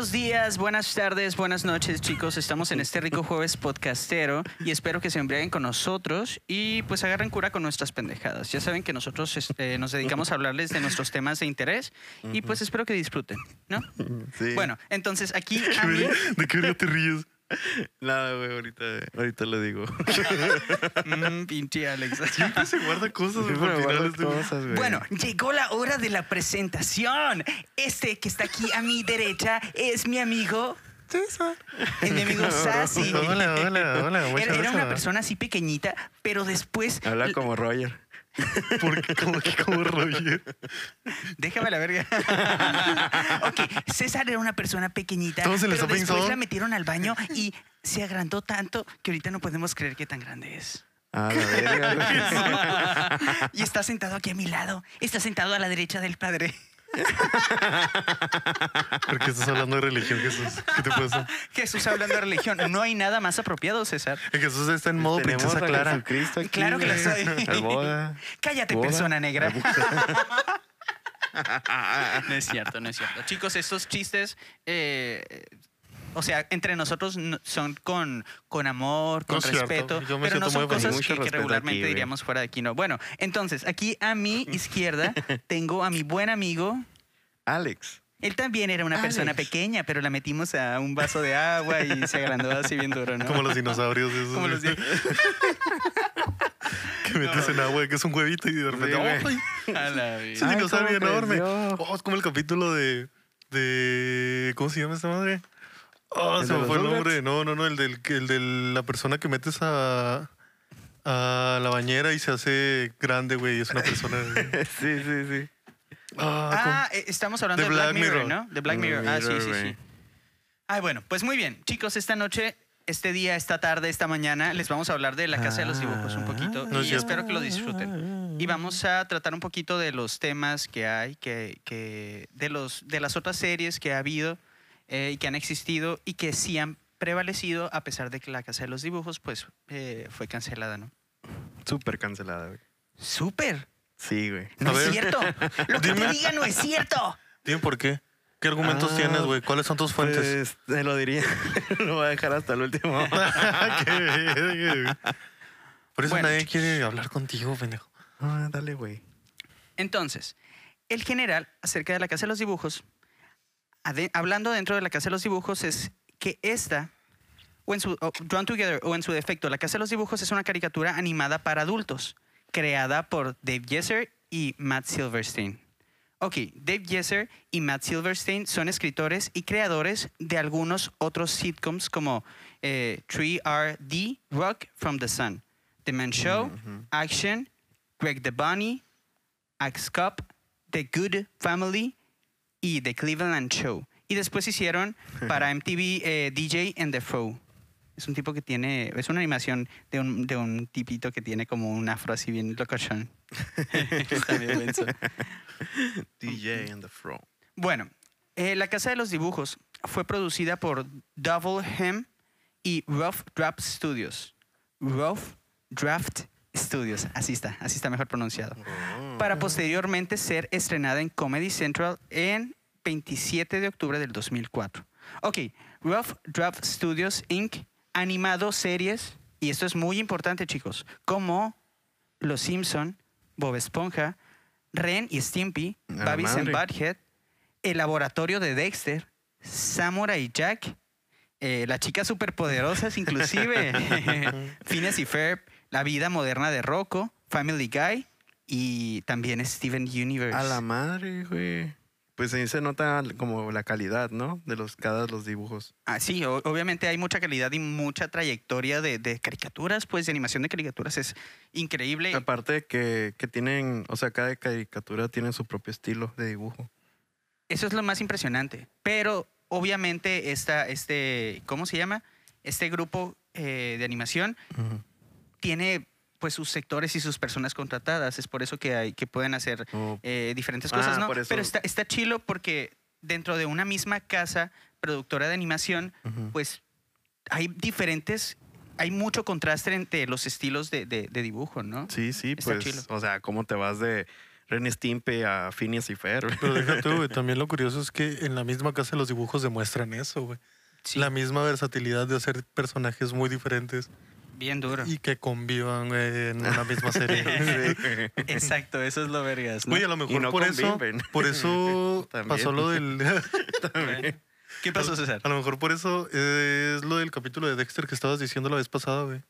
Buenos días, buenas tardes, buenas noches, chicos. Estamos en este rico jueves podcastero y espero que se embriaguen con nosotros y pues agarren cura con nuestras pendejadas. Ya saben que nosotros este, nos dedicamos a hablarles de nuestros temas de interés y pues espero que disfruten, ¿no? Sí. Bueno, entonces aquí a mí, ¿De qué te ríes? Nada, güey, ahorita, ahorita lo digo. mm, pinche Alex. Siempre se guarda cosas güey, guardo finales de- cosas, güey. Bueno, llegó la hora de la presentación. Este que está aquí a mi derecha es mi amigo. Es mi amigo Sassy. Hola, hola, hola. Era, era una persona así pequeñita, pero después. Habla como Roger. ¿Por qué? Como que como Roger. Déjame la verga. ok, César era una persona pequeñita, ¿Cómo se les pero ha después pensado? la metieron al baño y se agrandó tanto que ahorita no podemos creer qué tan grande es. Ah, la verga. Y está sentado aquí a mi lado. Está sentado a la derecha del padre. ¿Por qué estás hablando de religión, Jesús? ¿Qué te pasa? Jesús hablando de religión. No hay nada más apropiado, César. Jesús está en modo Tenemos princesa a Clara. Jesucristo aquí, Claro que lo soy. Boda. Cállate, Boda. persona negra. No es cierto, no es cierto. Chicos, estos chistes, eh, o sea, entre nosotros no- son con, con amor, con No respeto, Yo me pero no son cosas que, regularmente aquí, diríamos fuera de aquí. No. Bueno, entonces, aquí a mi izquierda tengo a mi buen amigo. Alex. Él también era una persona pequeña, pero la metimos a un vaso de agua y se agrandó así bien duro, ¿no? Como los dinosaurios esos. Como los güey. Que metes en agua, que es un huevito y de repente. Sí, güey. ¡ay! A la Es vida. un dinosaurio enorme. Oh, es como el capítulo de. de ¿Cómo se llama esta madre? Oh, ¿El se me fue el nombre. No, no, no, el, del, el de la persona que metes a. a la bañera y se hace grande, güey. Es una persona. sí, sí, sí. Ah, Ah, eh, estamos hablando de Black, Black Mirror, Mirror. ¿no? De Black Black Mirror. Ah, sí, Mirror, sí, sí. Ay, bueno, pues muy bien. Chicos, esta noche, este día, esta tarde, esta mañana, les vamos a hablar de la Casa de los Dibujos un poquito No es y espero que lo disfruten. Y vamos a tratar un poquito de los temas que hay, que, que de, los, de las otras series que ha habido eh, y que han existido y que sí han prevalecido a pesar de que la Casa de los Dibujos pues eh, fue cancelada, ¿no? Súper cancelada, güey. ¡Súper! Sí, güey. No A es ver. cierto. Lo que te diga no es cierto. Dime por qué. ¿Qué argumentos Ah, tienes, güey? ¿Cuáles son tus fuentes? Pues te lo diría. lo voy a dejar hasta el último. Por eso Bueno, nadie quiere hablar contigo, pendejo. Ah, dale, güey. Entonces, el general acerca de la Casa de los Dibujos, ade- hablando dentro de la Casa de los Dibujos, es que esta, o en su, o Drawn Together, o en su defecto, la Casa de los Dibujos es una caricatura animada para adultos, creada por Dave Yeser y Matt Silverstein. Ok, Dave Yeser y Matt Silverstein son escritores y creadores de algunos otros sitcoms como eh, 3RD, Rock from the Sun, The Man Show, Action, Greg the Bunny, Axe Cup, The Good Family y The Cleveland Show. Y después hicieron para MTV eh, DJ and the Foe. Es un tipo que tiene, es una animación de un, de un tipito que tiene como un afro así bien locochón. Está bien menso. DJ and the Fro. Bueno, eh, La Casa de los Dibujos fue producida por Double Hem y Rough Draft Studios. Rough Draft Studios, así está, así está mejor pronunciado. Para posteriormente ser estrenada en Comedy Central en 27 de octubre del 2004. Ok, Rough Draft Studios Inc. animado series, y esto es muy importante chicos, como Los Simpson, Bob Esponja, Ren y Stimpy, A la Babys and. Butthead, El Laboratorio de Dexter, Samurai Jack, eh, Las Chicas Superpoderosas inclusive, Phineas y Ferb, La Vida Moderna de Rocco, Family Guy y también Steven Universe. A la madre, güey. Pues ahí se nota como la calidad, ¿no? De los cada los dibujos. Ah, sí, o- obviamente hay mucha calidad y mucha trayectoria de, de caricaturas, pues de animación de caricaturas es increíble. Aparte que, que tienen, o sea, cada caricatura tiene su propio estilo de dibujo. Eso es lo más impresionante. Pero obviamente esta, este, ¿cómo se llama? Este grupo eh, de animación tiene pues sus sectores y sus personas contratadas. Es por eso que hay, que pueden hacer Oh, eh, diferentes Ah, cosas, ¿no? por eso. Pero está, está chilo porque dentro de una misma casa productora de animación, pues hay diferentes, hay mucho contraste entre los estilos de, de- de dibujo, ¿no? Sí, sí, está pues, chilo. o sea, cómo te vas de Ren Stimpy a Phineas y Fer. Pero déjate, güey. También lo curioso es que en la misma casa los dibujos demuestran eso, güey. Sí, La misma versatilidad de hacer personajes muy diferentes bien duro. y que convivan en una misma serie. Sí. Exacto, eso es lo vergas, ¿no? Güey, a lo mejor no por eso, por eso pasó lo del. ¿Qué pasó, César? A lo mejor por eso es lo del capítulo de Dexter que estabas diciendo la vez pasada, güey.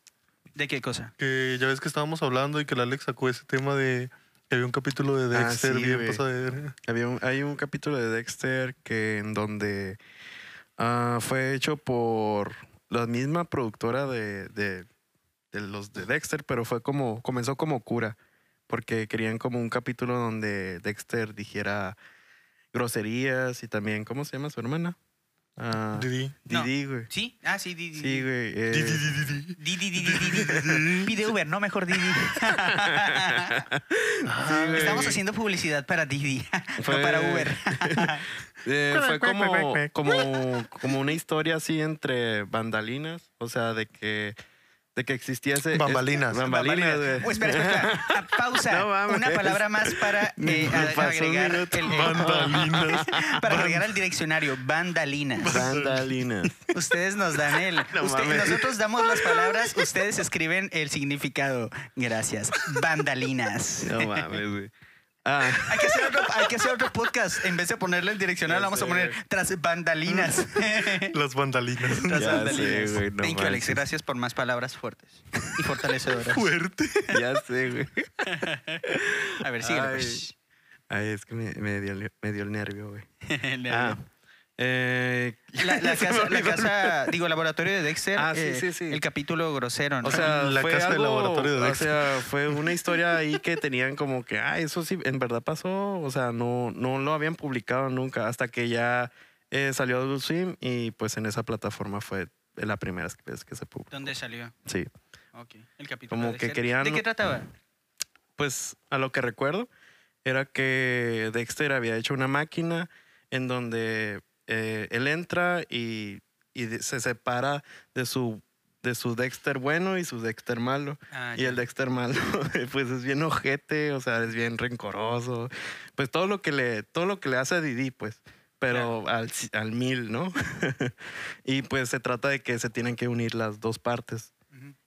¿De qué cosa? Que ya ves que estábamos hablando y que el Alex sacó ese tema de que había un capítulo de Ah, Dexter sí, bien pasado. Había un- hay un capítulo de Dexter que en donde ah, fue hecho por la misma productora de, de- de los de Dexter, pero fue como, comenzó como cura, porque querían como un capítulo donde Dexter dijera groserías y también, ¿cómo se llama su hermana? Ah, Didi. No. Didi, güey. ¿Sí? Ah, sí, Didi. Sí, güey. eh, Didi, Didi, Didi. Didi, Didi, Didi, Didi. Pide Uber, no mejor Didi. güey. Estamos haciendo publicidad para Didi, Fue- no para Uber. Eh, fue como, como, como una historia así entre bandalinas, o sea, de que, de que existía ese... Bambalinas. es- bambalinas, güey. Oh, espera, espera, espera. Pausa. No mames. Una palabra más para eh, agregar el, el- Bandalinas. para agregar al diccionario bandalinas. Bandalinas. Ustedes nos dan el. No usted- nosotros damos las palabras, ustedes escriben el significado. Gracias. Bandalinas. No mames, güey. Ah, Hay que, hacer otro, hay que hacer otro podcast. En vez de ponerle el direccional, Ya vamos a poner tras bandalinas. Las bandalinas. Tras Ya bandalinas. sé, güey, no Thank you, Alex. Gracias por más palabras fuertes y fortalecedoras. Fuerte. ya sé, güey. A ver, síguelo. Ay. pues. Ay, es que me, me dio, el- me dio el nervio, güey. El nervio. Ah, eh, La, casa, la casa, digo, laboratorio de Dexter. Ah, sí, eh, sí, sí. El capítulo grosero. ¿no? O sea, La fue casa del algo- laboratorio de O Dexter. sea, fue una historia ahí que tenían como que, ah, eso sí, en verdad pasó. O sea, no, no lo habían publicado nunca hasta que ya eh, salió Adult Swim y pues en esa plataforma fue la primera vez que se publicó. ¿Dónde salió? Sí. Ok. El capítulo Como de que Dexter. querían- ¿De qué trataba? Pues a lo que recuerdo era que Dexter había hecho una máquina en donde eh, él entra y, se separa de su, de su Dexter bueno y su Dexter malo. Ah, Y el Dexter malo, pues es bien ojete, o sea, es bien rencoroso. Pues todo lo que le, todo lo que le hace a Didi, pues. Pero al, al mil, ¿no? y pues se trata de que se tienen que unir las dos partes.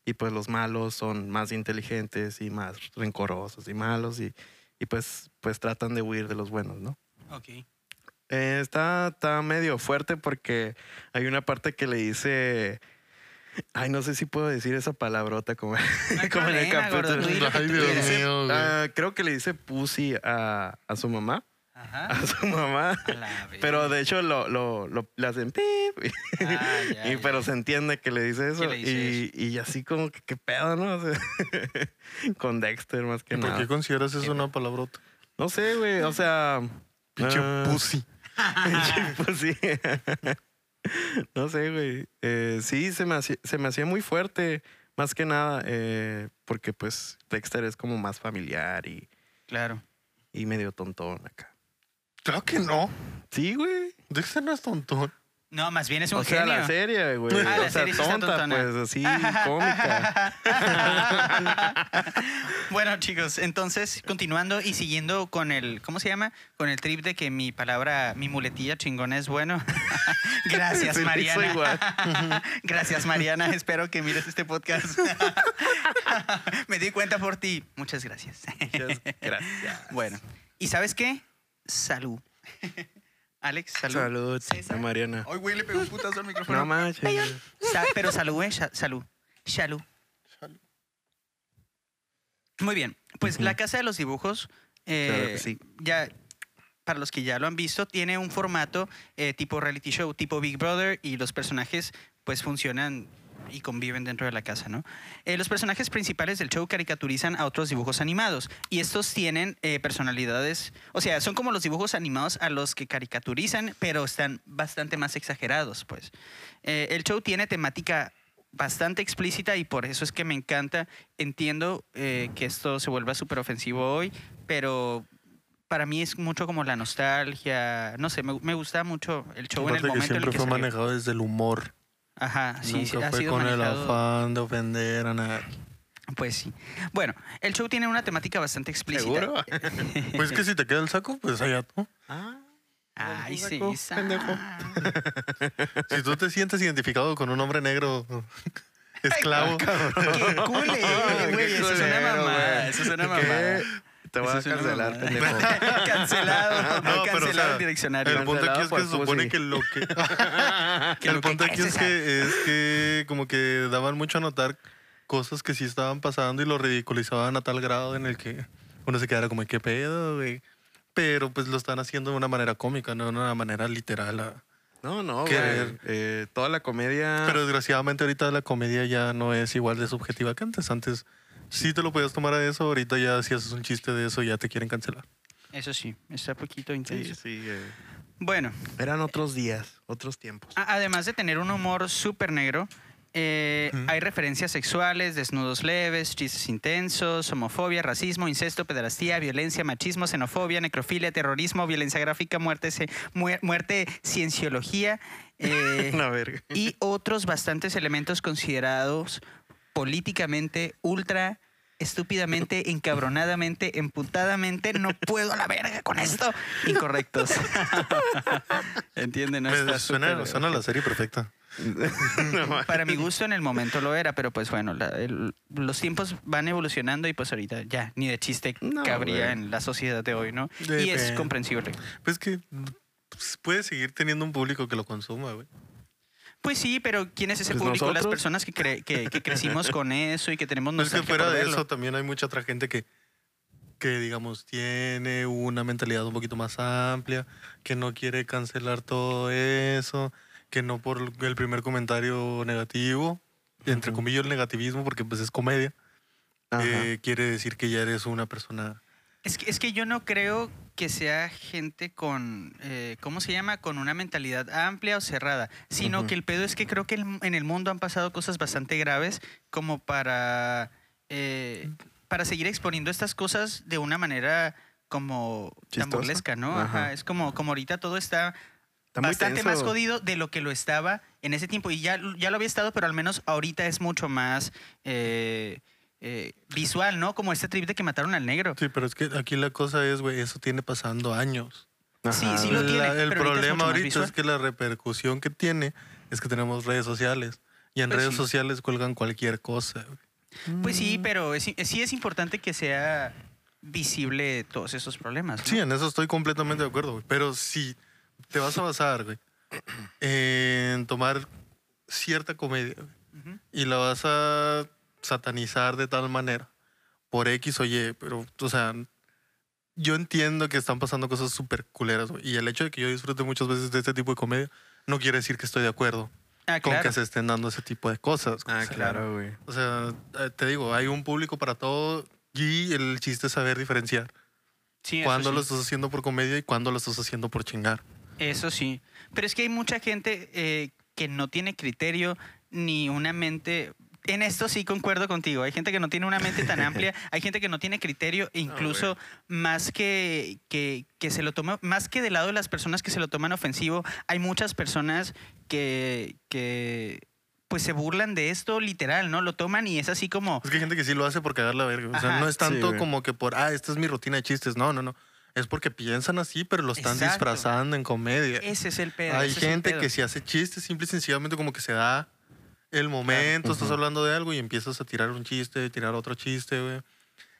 Y pues los malos son más inteligentes y más rencorosos y malos. Y, y pues, pues tratan de huir de los buenos, ¿no? Ok. Eh, está, está medio fuerte porque hay una parte que le dice. Ay, no sé si puedo decir esa palabrota como, en el capítulo. Ay, Dios mío, güey. Ah, creo que le dice pussy a, a su mamá. Ajá. A su mamá. A Pero de hecho lo, lo, lo- le hacen pip. Ah, ya, y, ya. pero se entiende que le dice eso. le dice y, y así como que qué pedo, ¿no? O sea, con Dexter más que ¿Por nada. qué consideras eso una palabrota? No sé, güey. O sea. Pinche ah, pussy. Pinche pussy. no sé, güey. Eh, sí, se me, hacía, se me hacía muy fuerte. Más que nada, eh, porque pues Dexter es como más familiar y, Claro. y medio tontón acá. Claro que no. Sí, güey. Dexter no es tontón. No, más bien es un O sea, genio. la serie, güey. Ah, la o sea, serie sí está tonta, tontona. pues así, cómica. bueno, chicos, entonces, continuando y siguiendo con el, ¿cómo se llama? Con el trip de que mi palabra, mi muletilla chingona es bueno. Gracias, Mariana. Gracias, Mariana. Espero que mires este podcast. Me di cuenta por ti. Muchas gracias. Muchas gracias. Bueno, ¿y sabes qué? Salud. Alex, salud. Salud, César. Mariana. Ay, güey, le pegó un putazo al micrófono. No manches. Sa- pero salud, ¿eh? Sha- salud. Salud. Salud. Muy bien. Pues la Casa de los Dibujos, eh, Claro que sí. ya, para los que ya lo han visto, tiene un formato eh, tipo reality show, tipo Big Brother, y los personajes pues funcionan y conviven dentro de la casa, ¿no? Eh, los personajes principales del show caricaturizan a otros dibujos animados y estos tienen eh, personalidades, o sea, son como los dibujos animados a los que caricaturizan, pero están bastante más exagerados, pues. Eh, el show tiene temática bastante explícita y por eso es que me encanta. Entiendo eh, que esto se vuelva súper ofensivo hoy, pero para mí es mucho como la nostalgia. No sé, me, me gusta mucho el show en el Aparte que momento en el siempre que fue salió. manejado desde el humor. Ajá, sí, sí, Nunca ha fue sido con el afán de ofender a nadie. Pues sí. Bueno, el show tiene una temática bastante explícita. ¿Seguro? Pues que si te queda el saco, pues allá tú. Ah, Ay, sí, pendejo. Si tú te sientes identificado con un hombre negro esclavo, Qué culero, güey. Eso es una mamada. Eso es una mamada. Te voy a cancelar, pendejo. cancelado. No, pero, o cancelado sea, el diccionario. el punto aquí es que se supone que lo que... Que el lo que punto aquí cae, es que, es que como que daban mucho a notar cosas que sí estaban pasando y lo ridiculizaban a tal grado en el que uno se quedara como, ¿qué pedo, güey? Pero pues lo están haciendo de una manera cómica, no de una manera literal. a- No, no, güey. ver. Eh, toda la comedia. Pero desgraciadamente ahorita la comedia ya no es igual de subjetiva que antes. Antes sí te lo podías tomar a eso, ahorita ya si haces un chiste de eso ya te quieren cancelar. Eso sí, está poquito intenso. sí. eh, Bueno, Eran otros días, otros tiempos. además de tener un humor súper negro, eh, hay referencias sexuales, desnudos leves, chistes intensos, homofobia, racismo, incesto, pederastía, violencia, machismo, xenofobia, necrofilia, terrorismo, violencia gráfica, muerte, muer- muerte cienciología eh, Una verga. y otros bastantes elementos considerados políticamente ultra estúpidamente, encabronadamente, emputadamente, no puedo a la verga con esto, incorrectos. ¿Entienden? No está suena, suena la serie perfecta. Para mi gusto en el momento lo era, pero pues bueno, la- el- los tiempos van evolucionando y pues ahorita ya ni de chiste No, cabría en la sociedad de hoy, ¿no? Y es comprensible. Pues que pues, puede seguir teniendo un público que lo consuma, güey. Pues sí, pero ¿quién es ese Pues público? Las personas que, cre- que, que crecimos con eso y que tenemos No es que fuera de eso también hay mucha otra gente que, que, digamos, tiene una mentalidad un poquito más amplia, que no quiere cancelar todo eso, que no por el primer comentario negativo, entre comillas el negativismo, porque pues es comedia, eh, quiere decir que ya eres una persona... Es que, es que yo no creo que sea gente con, eh, ¿cómo se llama? Con una mentalidad amplia o cerrada, sino que el pedo es que creo que el- en el mundo han pasado cosas bastante graves como para, eh, para seguir exponiendo estas cosas de una manera como tan Chistosa. burlesca, ¿no? Ajá. Ajá. Es como, como ahorita todo está bastante más jodido de lo que lo estaba en ese tiempo. Y ya, ya lo había estado, pero al menos ahorita es mucho más eh, eh, visual, ¿no? Como este trip de que mataron al negro. Sí, pero es que aquí la cosa es, güey, eso tiene pasando años. Sí, Ajá, sí lo tiene, La- el pero ahorita es problema ahorita es que la repercusión que tiene es que tenemos redes sociales. Y en Pues redes sí. sociales cuelgan cualquier cosa. güey. Pues sí, pero es- sí es importante que sea visible todos esos problemas. ¿no? Sí, en eso estoy completamente de acuerdo, güey. Pero si te vas a basar, güey, en tomar cierta comedia güey, y la vas a satanizar de tal manera por X o Y, pero, o sea, yo entiendo que están pasando cosas súper culeras, güey. Y el hecho de que yo disfrute muchas veces de este tipo de comedia no quiere decir que estoy de acuerdo Ah, con claro. que se estén dando ese tipo de cosas. Ah, O sea, claro, güey. O sea, eh, te digo, hay un público para todo y el chiste es saber diferenciar Sí, cuándo sí. lo estás haciendo por comedia y cuándo lo estás haciendo por chingar. Eso sí. Pero es que hay mucha gente eh, que no tiene criterio ni una mente. En esto sí concuerdo contigo. Hay gente que no tiene una mente tan amplia, hay gente que no tiene criterio, e incluso más que, que, que se lo toma, más que del lado de las personas que se lo toman ofensivo, hay muchas personas que, que pues se burlan de esto literal, ¿no? Lo toman y es así como, Es que hay gente que sí lo hace por cagar la verga. O sea, no es tanto Sí, como que por, ah, esta es mi rutina de chistes. No, no, no. Es porque piensan así, pero lo están Exacto. disfrazando en comedia. ese es el pedo. Hay el gente pedo. que si hace chistes, simple y sencillamente como que se da el momento, estás Ujú. hablando de algo y empiezas a tirar un chiste, tirar otro chiste, güey.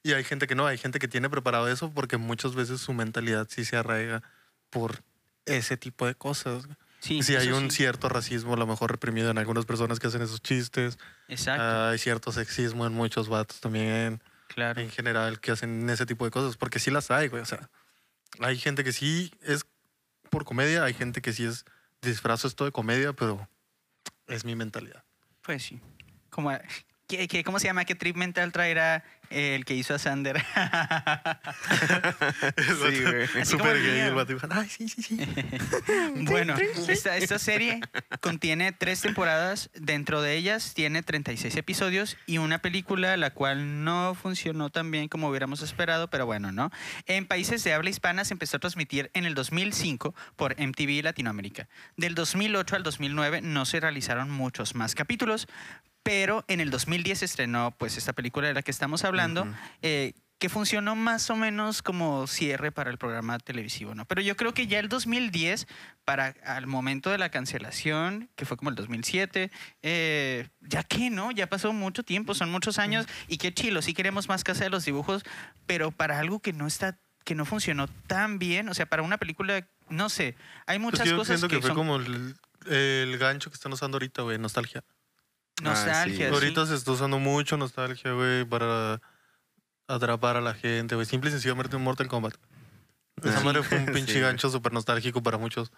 Y hay gente que no, hay gente que tiene preparado eso porque muchas veces su mentalidad sí se arraiga por ese tipo de cosas. Sí, Sí, hay un sí. cierto racismo, a lo mejor reprimido en algunas personas que hacen esos chistes. Exacto, Hay cierto sexismo en muchos vatos también, claro. en general, que hacen ese tipo de cosas. Porque sí las hay, güey. O sea, hay gente que sí es por comedia, hay gente que sí es disfrazo esto de comedia, pero es mi mentalidad. Pues sí. ¿qué, qué- cómo se llama? ¿Qué trip mental traerá el que hizo a Sander. Sí, güey. El gay el vato. dijo, Ay, sí, sí, sí. Bueno, esta, esta serie contiene tres temporadas. Dentro de ellas tiene 36 episodios y una película la cual no funcionó tan bien como hubiéramos esperado, pero bueno, ¿no? En países de habla hispana se empezó a transmitir en el 2005 por MTV Latinoamérica. Del 2008 al 2009 no se realizaron muchos más capítulos, pero en el 2010 se estrenó pues esta película de la que estamos hablando, Eh, que funcionó más o menos como cierre para el programa televisivo, ¿no? Pero yo creo que ya el 2010, para al momento de la cancelación, que fue como el 2007, eh, ya que, ¿no? Ya pasó mucho tiempo, son muchos años, y qué chilo, sí queremos más Casa de los Dibujos, pero para algo que no está que no funcionó tan bien, o sea, para una película, no sé, hay Pues muchas yo cosas que, que, fue son como el, el gancho que están usando ahorita, güey, nostalgia. nostalgia. Ah, sí. Ahorita se está usando mucho nostalgia, güey, para atrapar a la gente, güey. Simple y sencillamente un Mortal Kombat. Esa Sí. madre fue un Sí, pinche güey. gancho súper nostálgico para muchos.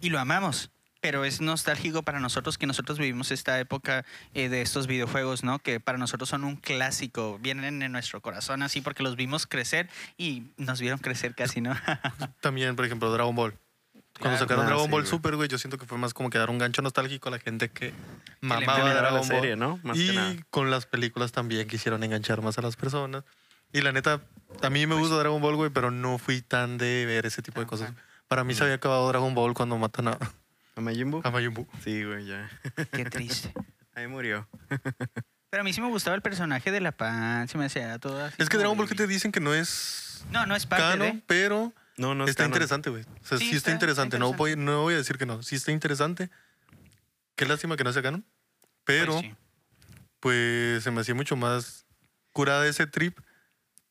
y lo amamos. Pero es nostálgico para nosotros que nosotros vivimos esta época eh, de estos videojuegos, ¿no? Que para nosotros son un clásico, vienen en nuestro corazón así porque los vimos crecer y nos vieron crecer casi, ¿no? También, por ejemplo, Dragon Ball. Cuando Claro. sacaron Ah, Dragon sí, Ball. Super, güey, yo siento que fue más como que dar un gancho nostálgico a la gente que mamaba Terminar la Dragon Ball. serie, ¿no? Más que y nada. con las películas también quisieron enganchar más a las personas. Y la neta, a mí me gusta Dragon Ball, güey, pero no fui tan de ver ese tipo de cosas. Ajá. Para mí se había acabado Dragon Ball cuando matan a, ¿A Majin Buu? a Majin Buu. Sí, güey, ya. Qué triste. Ahí murió. Pero a mí sí me gustaba el personaje de la pan, se me hacía todo así Es que como Dragon Ball que te dicen que no es No, no es parte canon, de... pero No, no está canon. interesante, güey. O sea, Sí, sí, está- está, está interesante. No, voy, no voy a decir que no. Sí está interesante. Qué lástima que no sea canon. Pero, Pues sí. pues, se me hacía mucho más curada ese trip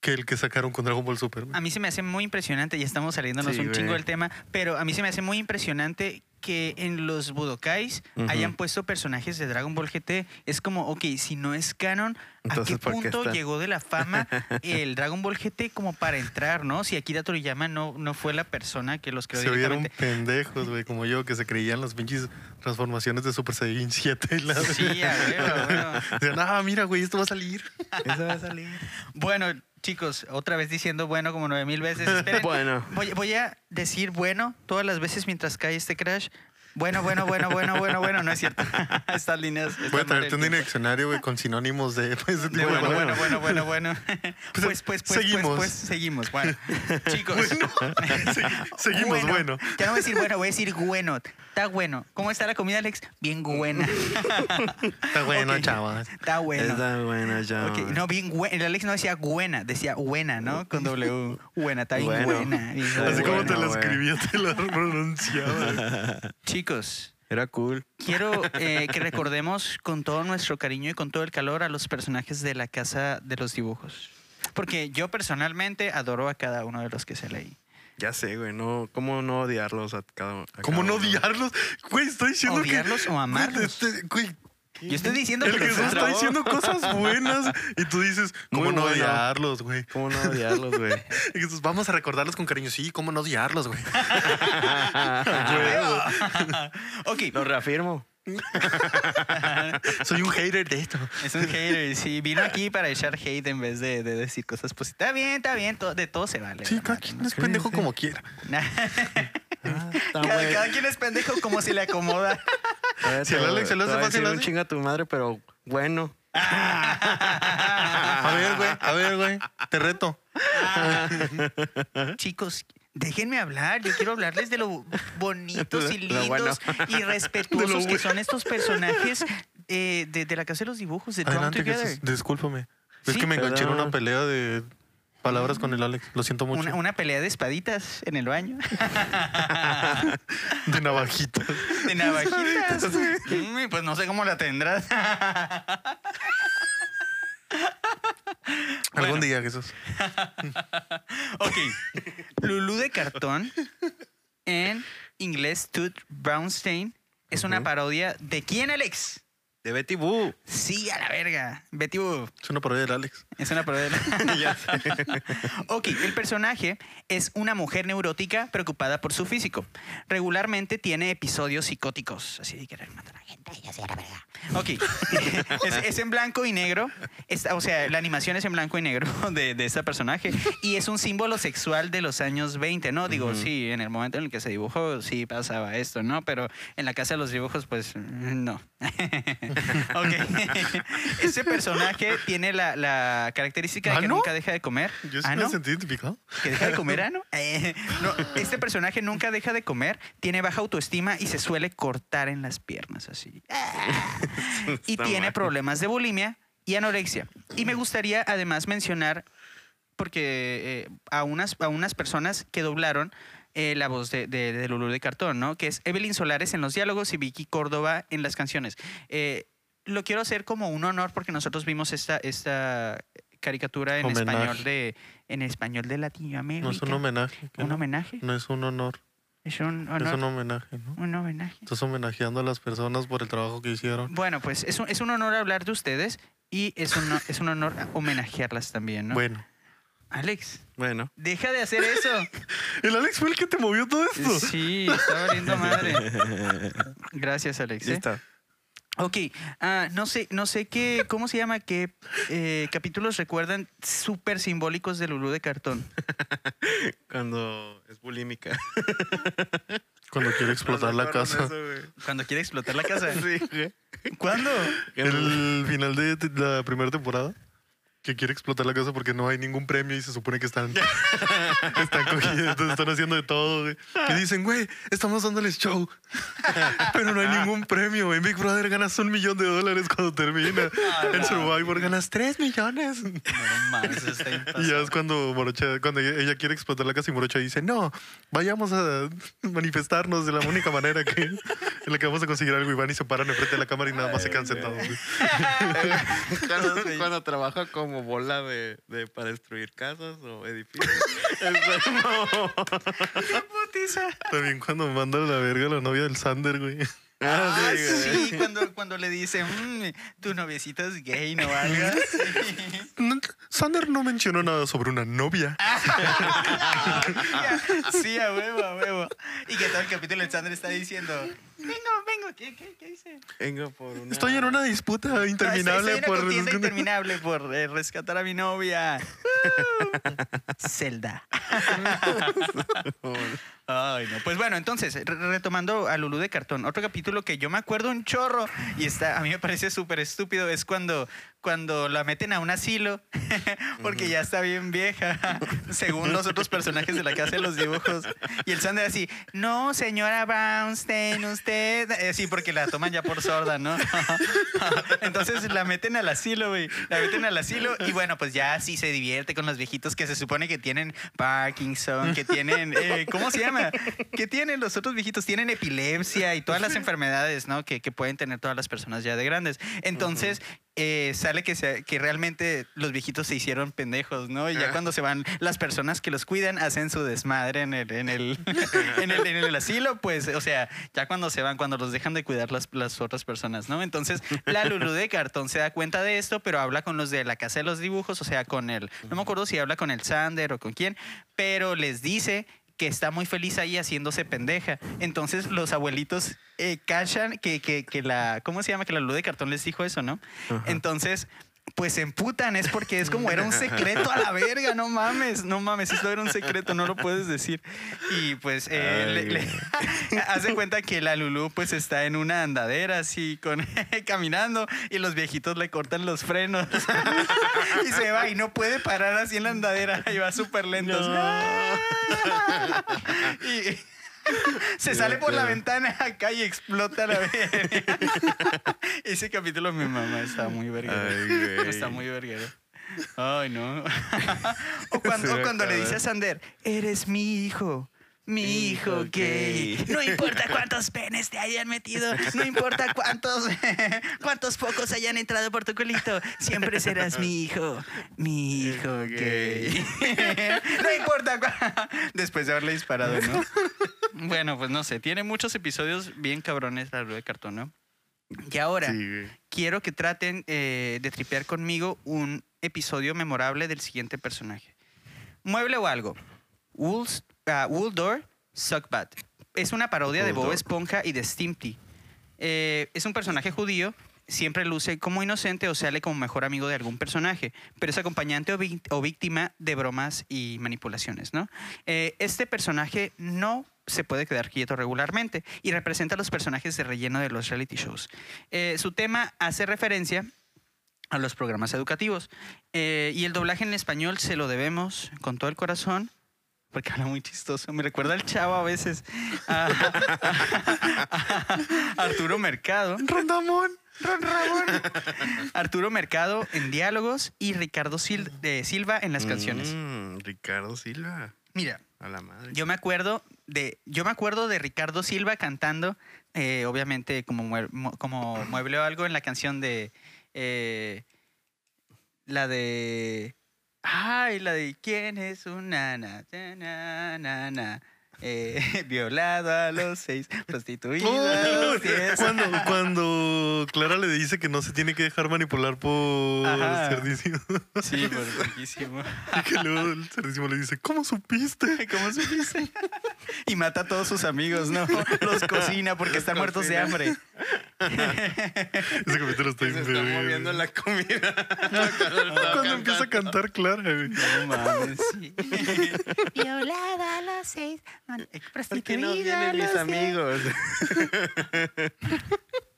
que el que sacaron con Dragon Ball Super. A mí se me hace muy impresionante, ya estamos saliéndonos Sí, un chingo del tema, pero a mí se me hace muy impresionante que en los Budokais hayan puesto personajes de Dragon Ball GT. Es como, ok, si no es canon, ¿a Entonces, qué ¿por qué punto llegó de la fama el Dragon Ball GT como para entrar, no? Si Akira Toriyama no, no fue la persona que los creó Se vieron directamente. pendejos, güey, como yo, que se creían las pinches transformaciones de Super Saiyan 7. Y la... Sí, a a huevo. Decían, ah, mira, güey, esto va a salir. Eso va a salir. Bueno, chicos, otra vez diciendo bueno como nueve mil veces. Esperen, Bueno. Voy, voy a decir bueno todas las veces mientras cae este crash. Bueno, bueno, bueno, bueno, bueno, bueno, no es cierto. Estas líneas. Voy a traerte un diccionario, güey, con sinónimos de pues, ese tipo De de bueno, bueno, bueno, bueno, bueno. Pues, pues, pues, pues, seguimos. pues, seguimos. Bueno, chicos. Seguimos, bueno. Ya no voy a decir bueno, voy a decir bueno. Está bueno. ¿Cómo está la comida, Alex? Bien buena. Está bueno, Ok. chavas. Está bueno. Está buena ya. Ok, No, bien buena. El Alex no decía buena, decía buena, ¿no? Con W. Buena, está bien Bueno. buena. bien Así como te güey. escribía, te lo pronunciaba. Chicos, Era cool. quiero eh, que recordemos con todo nuestro cariño y con todo el calor a los personajes de la Casa de los Dibujos. Porque yo personalmente adoro a cada uno de los que se leí. Ya sé, güey. No, ¿Cómo no odiarlos a cada a ¿Cómo cada no uno? odiarlos? Güey, estoy diciendo ¿Odiarlos que... o amarlos? Güey, este- güey, Yo estoy diciendo el que Jesús está diciendo cosas buenas y tú dices, ¿cómo Muy no bueno. odiarlos, güey? ¿Cómo no odiarlos, güey? Y Jesús, vamos a recordarlos con cariño. Sí, ¿cómo no odiarlos, güey? ok, Lo reafirmo. Soy un hater de esto. es un hater. Sí, vino aquí para echar hate en vez de, de decir cosas positivas. Está bien, está bien, todo- de todo se vale. Sí, cada quien es pendejo como quiera. Ah, cada, cada quien es pendejo como se le acomoda. Si te Alex se le hace fácil un así. chinga a tu madre, pero bueno. A ver, güey, a ver, güey. Te reto. Chicos, déjenme hablar. Yo quiero hablarles de lo bonitos y Lo bueno. lindos y respetuosos De lo que bueno. son estos personajes eh, de, de la casa de los dibujos, de Drawn Adelante, Together. Jesús. Discúlpame. Es Sí, que me enganché en perdón. una pelea de palabras con el Alex. Lo siento mucho. Una, una pelea de espaditas en el baño. De navajitas. De navajitas. Mm, pues no sé cómo la tendrás. Algún día, Jesús. ok. Lulú de cartón, en inglés Tooth Brownstein, es una parodia de quién, Alex? De Betty Boo. Sí, a la verga. Betty Boo. Es una parodia del Alex. Es una parodia. Ya sé. ok, el personaje es una mujer neurótica preocupada por su físico. Regularmente tiene episodios psicóticos, así de querer matar a la gente y así a la verga. Ok, es, es en blanco y negro, Está- o sea, la animación es en blanco y negro de, de este personaje y es un símbolo sexual de los años 20, ¿no? Digo, Ujú. sí, en el momento en el que se dibujó sí pasaba esto, ¿no? Pero en la casa de los dibujos, pues no. ok, este personaje tiene la, la característica de ¿Ah, que nunca deja de comer. Yo sí ¿Ah, me sentí identificado. ¿Que deja de comer ano? Eh, no, este personaje nunca deja de comer, tiene baja autoestima y se suele cortar en las piernas así. y Está tiene mal. problemas de bulimia y anorexia. Y me gustaría además mencionar, porque eh, a, unas, a unas personas que doblaron eh, la voz de, de, de Lulú de Cartón, ¿no? Que es Evelyn Solares en los diálogos y Vicky Córdoba en las canciones. Eh, lo quiero hacer como un honor porque nosotros vimos esta, esta caricatura en Homenaje. español de en español de Latinoamérica. No es un homenaje. ¿qué ¿Un no? homenaje? No es un honor. Es un Es honor. un homenaje, ¿no? Un homenaje. Estás homenajeando a las personas por el trabajo que hicieron. Bueno, pues es un, es un honor hablar de ustedes y es un, es un honor homenajearlas también, ¿no? Bueno. Alex, Bueno, deja de hacer eso. El Alex fue el que te movió todo esto. Sí, está valiendo madre. Gracias, Alex. ¿eh? listo. Ok, ah, no sé, no sé qué, ¿cómo se llama? ¿Qué eh, capítulos recuerdan súper simbólicos de Lulú de cartón? Cuando es bulímica. Cuando quiere explotar la casa. eso, Cuando quiere explotar la casa. güey. Sí, güey. ¿Cuándo? El final de la primera temporada. Que quiere explotar la casa porque no hay ningún premio y se supone que están, están cogidos, están haciendo de todo. güey. Y dicen, güey, estamos dándoles show, pero no hay ningún premio. En Big Brother ganas un millón de dólares cuando termina. En Survivor ganas tres millones. No está bien Y ya es cuando Morocha, cuando ella quiere explotar la casa y Morocha dice, no, vayamos a manifestarnos de la única manera que en la que vamos a conseguir algo y van y se paran enfrente de la cámara y nada más se quedan sentados. güey. cuando, cuando trabaja como bola de, de- para destruir casas o edificios. Es- no. También cuando manda a la verga a la novia del Sander, güey. Ah, Ah, sí, güey. sí, cuando, cuando le dicen, "Mm, tu noviecito es gay, ¿no? Algo Sander no mencionó nada sobre una novia. Sí, a huevo, a huevo. Y que todo el capítulo el Sandra está diciendo, vengo, vengo, ¿qué, qué, qué dice? Vengo por una. Estoy en una disputa Estoy interminable en una por... contienda interminable por eh, rescatar a mi novia. Zelda. Pues bueno, entonces, re- retomando a Lulú de Cartón, otro capítulo que yo me acuerdo un chorro y está, a mí me parece súper estúpido, es cuando, cuando la meten a un asilo porque ya está bien vieja, según los otros personajes de la casa de los dibujos. Y el Sander así, no, señora Brownstein, usted, Eh, sí, porque la toman ya por sorda, ¿no? Entonces la meten al asilo, güey, la meten al asilo y bueno, pues ya sí se divierte con los viejitos que se supone que tienen Parkinson, que tienen, eh, ¿cómo se llama? Que tienen los otros viejitos, tienen epilepsia y todas las enfermedades, ¿no? Que, que pueden tener todas las personas ya de grandes. Entonces, eh, sale que, se- que realmente los viejitos se hicieron pendejos, ¿no? Y ya Ah. cuando se van, las personas que los cuidan hacen su desmadre en el, en el, en el, en el asilo, pues, o sea, ya cuando se van, cuando los dejan de cuidar las, las otras personas, ¿no? Entonces, la Lulu de cartón se da cuenta de esto, pero habla con los de la casa de los dibujos, o sea, con el, no me acuerdo si habla con el Sander o con quién, pero les dice que está muy feliz ahí haciéndose pendeja. Entonces los abuelitos eh, cachan que, que, que la, ¿cómo se llama? Que la luz de cartón les dijo eso, ¿no? Entonces, pues se emputan, es porque es como era un secreto a la verga, no mames, no mames, esto era un secreto, no lo puedes decir. Y pues eh, le, le- hace cuenta que la Lulú pues está en una andadera así, con, caminando, y los viejitos le cortan los frenos. y se va y no puede parar así en la andadera, y va súper lento. y se sale por la ventana acá y explota la verga. Ese capítulo mi mamá está muy verguero. Está muy verguero. Ay, no. o cuando, o cuando le dice a Sander, eres mi hijo. Mi hijo gay. No importa cuántos penes te hayan metido, no importa cuántos, cuántos focos hayan entrado por tu culito, siempre serás mi hijo. Mi hijo gay. no importa. Después de haberle disparado, ¿no? Bueno, pues no sé, tiene muchos episodios bien cabrones la Luz de cartón, ¿no? Y ahora, Sí, quiero que traten eh, de tripear conmigo un episodio memorable del siguiente personaje. Mueble o algo. Wool's, Wooldor Suckbat. Es una parodia de Bob. Esponja y de Stimpy. Eh, es un personaje judío. Siempre luce como inocente o sale como mejor amigo de algún personaje, pero es acompañante o, víctima de bromas y manipulaciones, ¿no? Eh, este personaje no se puede quedar quieto regularmente y representa a los personajes de relleno de los reality shows. Eh, su tema hace referencia a los programas educativos eh, y el doblaje en español se lo debemos con todo el corazón. Porque habla muy chistoso. Me recuerda al chavo a veces. A, a Arturo Mercado. Rondamón. Ron Ramón. Arturo Mercado en diálogos y Ricardo Sil- de Silva en las canciones. Mm, Ricardo Silva. Mira, A la madre. yo me acuerdo de, yo me acuerdo de Ricardo Silva cantando, eh, obviamente como, mue- mo- como mueble o algo en la canción de eh, la de ay la de quién es un nana na, na, na, eh, violado a los seis prostituido a los diez cuando, cuando Clara le dice que no se tiene que dejar manipular por Ajá. Cerdísimo. sí por poquísimo Y que luego el Cerdísimo le dice, ¿cómo supiste? ¿Cómo supiste? Y mata a todos sus amigos, ¿no? Los cocina porque Los están muertos de cocina. hambre. Ese capítulo está Se está moviendo la comida. Cuando empieza a cantar Clara. No mames, sí. Violada a las seis. ¿Por qué no vienen mis amigos?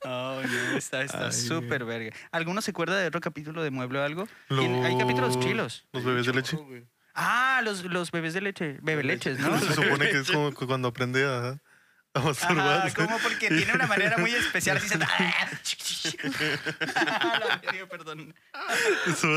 Oh, no, está está súper verga. ¿Alguno se acuerda de otro capítulo de Mueble o algo? Tiene- Hay capítulos Los- chilos. Los bebés de leche. Ah, los, los bebés de leche. Bebe leches, ¿no? Se supone que es como cu- cuando aprende a, a masturbar. Ah, como porque tiene una manera muy especial. Así se... La perdón. Eso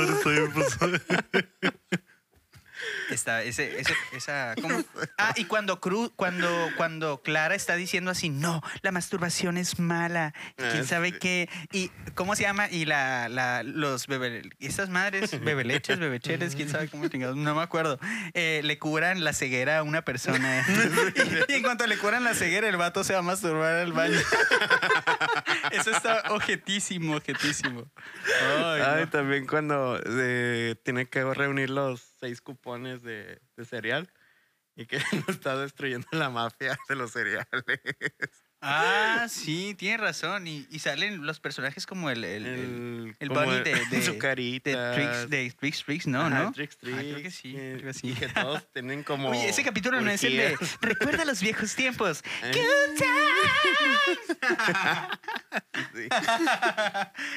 está ese, ese, esa, ¿cómo? Ah, y cuando, Cru, cuando, cuando Clara está diciendo así, no, la masturbación es mala, quién Ah, sabe qué, y ¿cómo se llama? Y la, la, los bebe, estas madres, bebeleches, bebecheres, quién sabe cómo chingados, no me acuerdo, eh, le curan la ceguera a una persona. y, en cuanto le curan la ceguera, el vato se va a masturbar al baño. Eso está objetísimo, objetísimo. Ay, Ay, no. también cuando eh, tiene que reunir los seis cupones de, de cereal y que está destruyendo la mafia de los cereales. Ah, sí, tiene razón. Y, y salen los personajes como el, el, el, el como bunny de, de, su de carita. Tricks, de Tricks, Tricks, ¿no? Ajá, ¿no? Tricks, Ah, creo Tricks, que sí, eh, creo que sí. Y que todos tienen como. Oye, ese capítulo no es el de. Recuerda los viejos tiempos. Eh. Good Sí. times.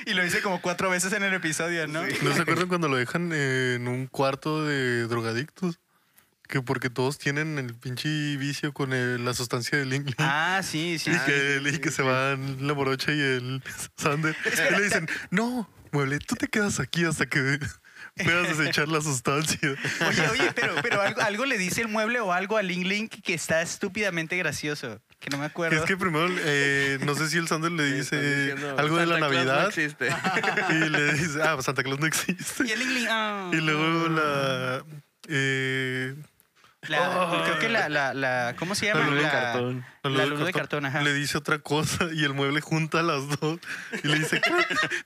y lo dice como cuatro veces en el episodio, ¿no? ¿No se acuerdan cuando lo dejan en un cuarto de drogadictos? Que porque todos tienen el pinche vicio con el- la sustancia del Ling Ling. Ah, sí, sí. y, sí. que, y que se van la morocha y el Sander. Y le dicen, no, mueble, tú te quedas aquí hasta que puedas desechar la sustancia. Oye, oye, pero, pero algo, algo le dice el mueble o algo a Ling Ling que está estúpidamente gracioso. Que no me acuerdo. Es que primero, eh, no sé si el Sander le dice diciendo, algo de la "Santa Claus no Navidad existe. y le dice, ah, Santa Claus no existe. Y el Ling Ling. ah. Y luego la... eh, La- creo que la, la, la- ¿Cómo se llama? La luz de La- cartón. La luz de cartón, ajá. Le dice otra cosa y el mueble junta las dos y le dice,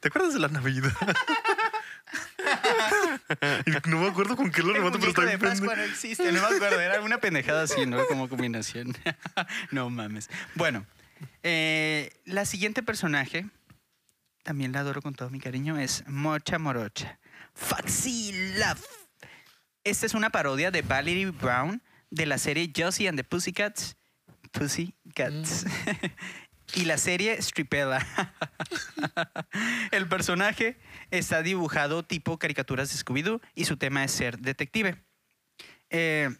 ¿te acuerdas de la Navidad? y no me acuerdo con qué lo remato, pero está bien Pascua no existe, no me acuerdo. Era una pendejada así, ¿no? Como combinación. no mames. Bueno, eh, la siguiente personaje, también la adoro con todo mi cariño, es Mocha Morocha. Foxy Love. Esta es una parodia de Valerie Brown de la serie Josie and the Pussycats. Pussycats. y la serie Stripella. El personaje está dibujado tipo caricaturas de Scooby-Doo y su tema es ser detective. Eh,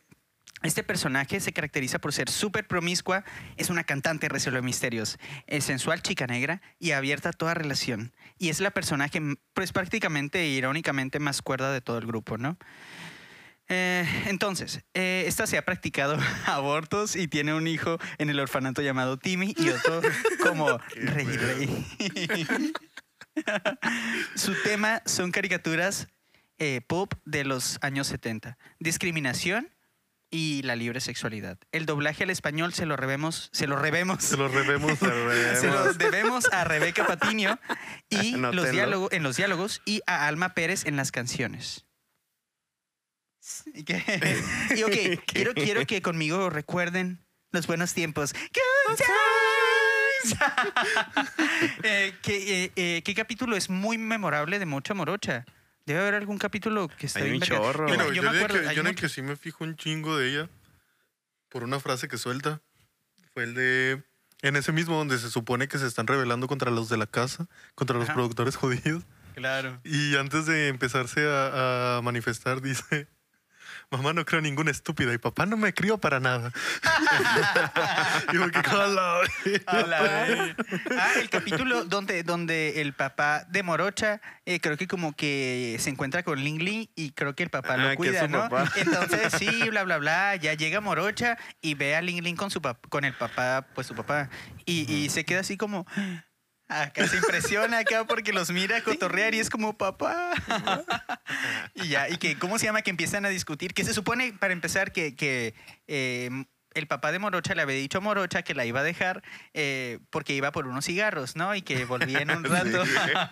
este personaje se caracteriza por ser súper promiscua, es una cantante, resuelve misterios, es sensual, chica negra y abierta a toda relación. Y es la personaje, pues prácticamente e irónicamente, más cuerda de todo el grupo, ¿no? Eh, entonces, eh, esta se ha practicado abortos y tiene un hijo en el orfanato llamado Timmy y otro como Rey Rey. Su tema son caricaturas eh, pop de los años 70. Discriminación y la libre sexualidad. El doblaje al español se lo revemos, se lo revemos. Se lo revemos. Se lo Se lo revemos. debemos a Rebeca Patiño y los Anótenlo. diálogos, en los diálogos y a Alma Pérez en las canciones. Y, que- y ok, quiero, quiero que conmigo recuerden los buenos tiempos. Good times. Eh, que, eh, eh, ¿Qué capítulo es muy memorable de Mocha Morocha? Debe haber algún capítulo que esté Hay bien un verga. chorro. Yo, yo yo, me en el acuerdo. que, yo en el que sí me fijo un chingo de ella por una frase que suelta. Fue el de. En ese mismo donde se supone que se están rebelando contra los de la casa, contra los Ajá. productores judíos. Claro. Y antes de empezarse a, a manifestar, dice: Mamá no creo ninguna estúpida y papá no me crió para nada. y porque, "Jala". A la vez. Ah, el capítulo donde, donde el papá de Morocha, eh, creo que como que se encuentra con Ling Ling y creo que el papá Ah, lo es cuida, ¿no? papá. Entonces, sí, bla, bla, bla, ya llega Morocha y ve a Ling Ling con, su pap- con el papá, pues su papá, y, y se queda así como... Acá se impresiona acá porque los mira a cotorrear y es como papá. y ya, y que, ¿cómo se llama? Que empiezan a discutir. Que se supone, para empezar, que, que eh, el papá de Morocha le había dicho a Morocha que la iba a dejar eh, porque iba por unos cigarros, ¿no? Y que volvía en un rato.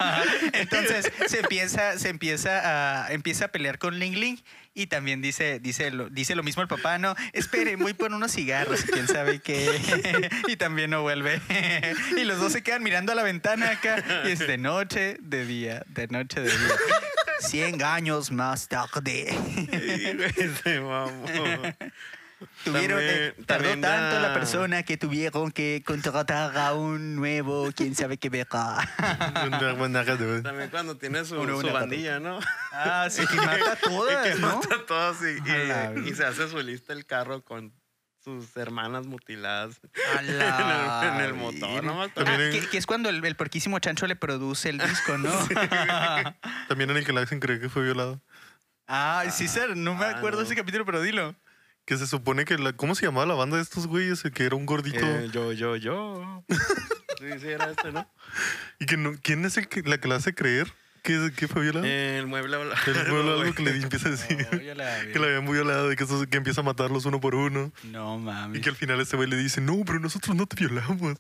Entonces se empieza, se empieza a, empieza a pelear con Ling Ling y también dice, dice, lo, dice lo mismo el papá, no, espere, voy por unos cigarros, quién sabe qué. y también no vuelve. y los dos se quedan mirando a la ventana acá y es de noche, de día, de noche, de día. Cien años más tarde. Se mamó. Tuvieron, eh, También- tardó también tanto la da- persona que tuvieron que contratar a un nuevo, quién sabe qué beca. También cuando tiene su, Uno, su una bandilla, ¿no? Ah, sí, que mata a todas, que ¿no? mata a todos y, y- la y se hace su lista el carro con sus hermanas mutiladas en, el, en el motor. ¿no? Ah, en- que, que es cuando el, el porquísimo chancho le produce el disco, ¿no? También en el que la hacen creer que fue violado. ah, sí, sir, no me Ah, acuerdo no. ese capítulo, pero dilo. Que se supone que la. ¿Cómo se llamaba la banda de estos güeyes? Que era un gordito. Eh, yo, yo, yo. sí, sí, era este, ¿no? Y que no, ¿quién es el que, la que la hace creer que, que fue violado? El mueble el pueblo algo que le empieza a decir No, que la habían violado y que, que empieza a matarlos uno por uno. No mames. Y que al final este güey le dice, no, pero nosotros no te violamos.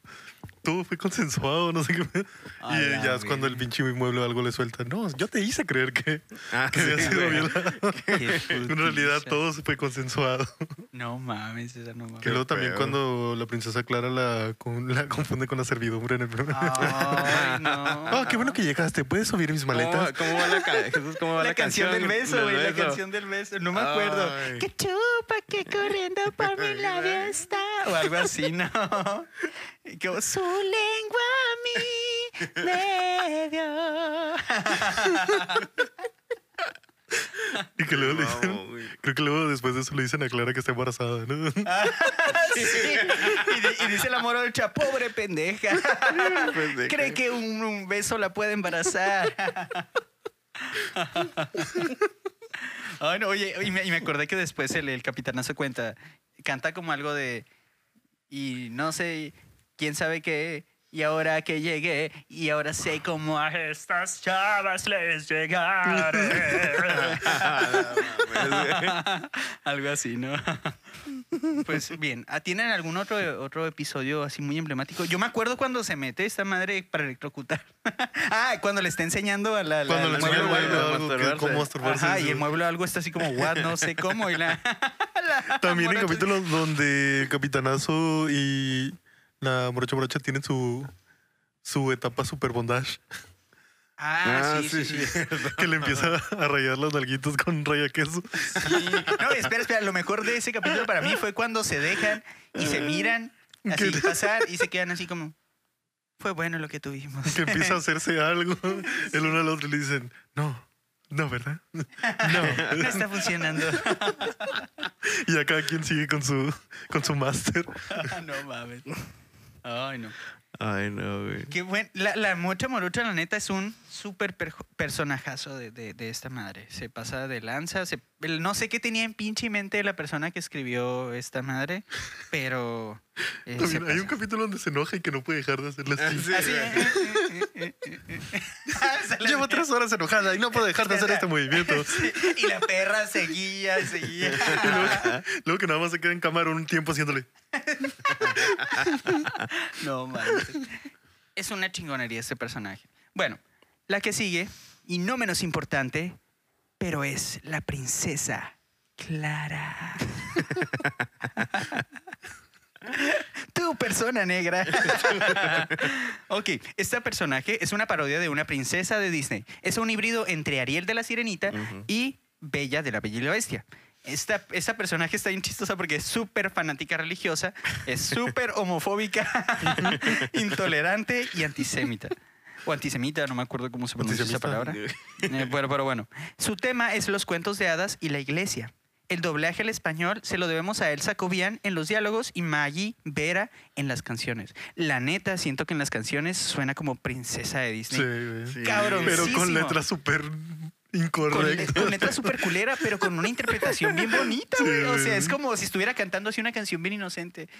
Todo fue consensuado, no sé qué. Y la ya es cuando el pinche inmueble algo le suelta. No, yo te hice creer que, Ah, que había sí, sido violado. En realidad todo fue consensuado. No mames, esa no mames. Que luego también cuando la princesa Clara la, con- la confunde con la servidumbre en el Ay, no. Ah, qué bueno que llegaste. ¿Puedes subir mis ¿Cómo, maletas? cómo va la, ca- Jesús, cómo va La, la, canción, del beso, güey, la canción del beso. No me acuerdo. Ay. Que chupa, que corriendo por mi labio está. O algo así, ¿no? Y Como su lengua a mí me dio. Y que luego le dicen, güey. creo que luego después de eso le dicen a Clara que está embarazada, ¿no? Sí. Y, di- y dice la morocha, pobre pendeja. Pendeja. Cree que un, un beso la puede embarazar. Ay, no, oye, y me, y me acordé que después el, el capitanazo cuenta, canta como algo de, y no sé, quién sabe qué, y ahora que llegué, y ahora sé cómo a estas chavas les llegaré. algo así, ¿no? Pues bien, ¿ah, ¿tienen algún otro, otro episodio así muy emblemático? Yo me acuerdo cuando se mete esta madre para electrocutar. ah, cuando le está enseñando a la... la- Cuando le mueble enseñan algo. algo, masturbarse. cómo masturbarse. Ajá, y el mueble algo está así como, what, no sé cómo. Y la, la También en capítulos donde el capitanazo y la morocha morocha tienen su, su etapa super bondage. Ah, Ah, sí, sí, sí, sí. Que le empieza a rayar las nalguitas con raya queso. Sí. No, espera, espera. Lo mejor de ese capítulo para mí fue cuando se dejan y se miran así ¿Qué? pasar y se quedan así como, fue bueno lo que tuvimos. Que empieza a hacerse algo. El uno al otro le dicen, no, no, ¿verdad? No. No está funcionando. Y acá quien sigue con su, con su máster. no mames. Ay, no. Ay, no, güey. Qué buen. La, la mocha morocha, la neta, es un súper personajazo de, de- de esta madre. Se pasa de lanza. se- no sé qué tenía en pinche mente la persona que escribió esta madre, pero. eh, También hay un capítulo donde se enoja y que no puede dejar de hacerle así. Sí. Así, eh, Llevo tres horas enojada y no puedo dejar de hacer este movimiento. Y la perra seguía seguía. Y luego, luego que nada más se queda en cámara un tiempo haciéndole. No manches. Es una chingonería este personaje. Bueno, la que sigue, y no menos importante, pero es la princesa Clara. Persona negra. ok, este personaje es una parodia de una princesa de Disney. Es un híbrido entre Ariel de la Sirenita y Bella de la Bella y la Bestia. Esta, esta personaje está bien chistosa porque es súper fanática religiosa, es súper homofóbica, intolerante y antisemita. O antisemita, no me acuerdo cómo se pronuncia esa palabra. Eh, bueno, pero bueno. Su tema es los cuentos de hadas y la iglesia. El doblaje al español se lo debemos a Elsa Cobian en los diálogos y Maggie Vera en las canciones. La neta, siento que en las canciones suena como princesa de Disney. Sí, güey. Sí. Cabrón. Pero con letras súper Con, incorrectas. con letra súper culera, pero con una interpretación bien bonita, Sí, güey. O sea, es como si estuviera cantando así una canción bien inocente.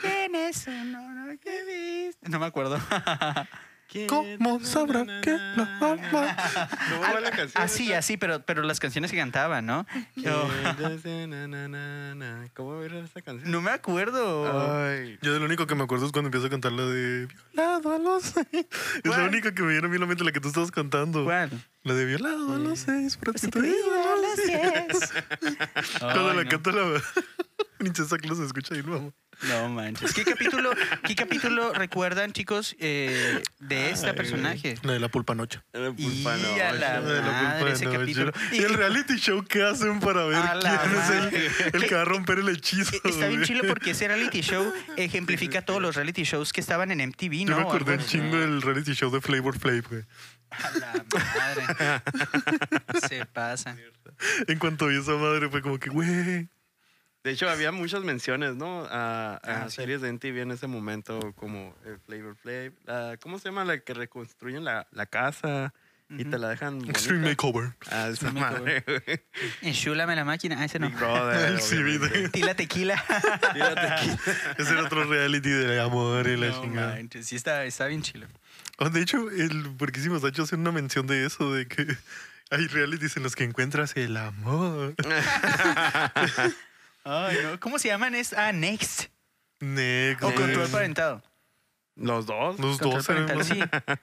Tienes un honor que viste. No me acuerdo. ¿Cómo sabrá que la ama? ¿Cómo va la canción? Así, así, pero, pero las canciones que cantaban, ¿no? Yo- ¿Cómo era esa canción? no me acuerdo. Ay. Yo de lo único que me acuerdo es cuando empiezo a cantar la de Violado a los seis. Es la ¿Cuál? única que me viene a mí la mente, la que tú estabas cantando. ¿Cuál? La de Violado a los seis, prostituido a los diez. Cuando la no. canta la princesa Claus se escucha ahí, mamá. No manches. ¿Qué capítulo, qué capítulo recuerdan, chicos, eh, de este Ay, personaje? La de la pulpa noche. A la La de la madre, pulpa ese noche. capítulo. Y el reality show que hacen para ver quién es el, el que va a romper el hechizo. Eh, Está bien chilo porque ese reality show ejemplifica todos los reality shows que estaban en MTV, Yo ¿no? me O acordé un chingo del reality show de Flavor Flav, güey. A la madre. Se pasa. En cuanto vi esa madre fue como que, güey. De hecho, había muchas menciones, ¿no? A, a Ah, sí. series de MTV en ese momento, como eh, Flavor Flav. La, ¿Cómo se llama la que reconstruyen la, la casa y te la dejan bonita? Extreme Makeover. Ah, esa Extreme madre, güey. Enchúlame la máquina. Ah, ese no. Big Brother. El CBD. obviamente. Tila tequila. Tírate aquí. Ese era otro reality de amor y la No chingada. manches, sí está, está bien chilo. Oh, de hecho, el Puerquísimos Hachos hace una mención de eso, de que hay realities en los que encuentras el amor. Ay, no. ¿Cómo se llaman? Es, ah, Next. Next. O. Control Parentado. Los dos. Los Control dos eran parental,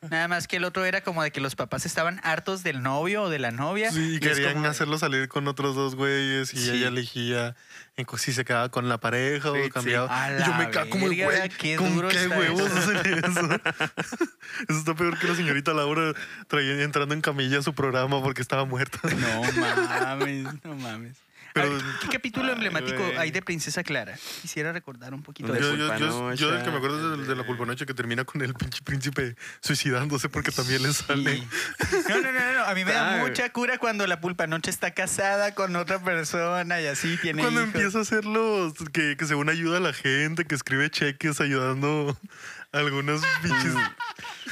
sí. Nada más que el otro era como de que los papás estaban hartos del novio o de la novia. Sí, y es querían como de- hacerlo salir con otros dos güeyes y Sí. ella elegía en co- si se quedaba con la pareja Sí, o sí. cambiaba. A Y yo la me cago como el verga, güey. qué ¿Con duro qué está huevos eso. hacen eso? eso está peor que la señorita Laura traía, entrando en camilla a su programa porque estaba muerta. No mames, no mames. Pero- ¿Qué capítulo Ay, emblemático güey. hay de Princesa Clara? Quisiera recordar un poquito De Yo, eso. yo, yo, Pulpanocha, yo del que me acuerdo es del de la pulpanoche que termina con el pinche príncipe suicidándose porque también le sale. Sí. No, no, no, no. A mí me da Ah, mucha cura cuando la pulpa noche está casada con otra persona y así tiene Cuando hijos. empieza a hacer los que, que según ayuda a la gente, que escribe cheques ayudando algunos pinches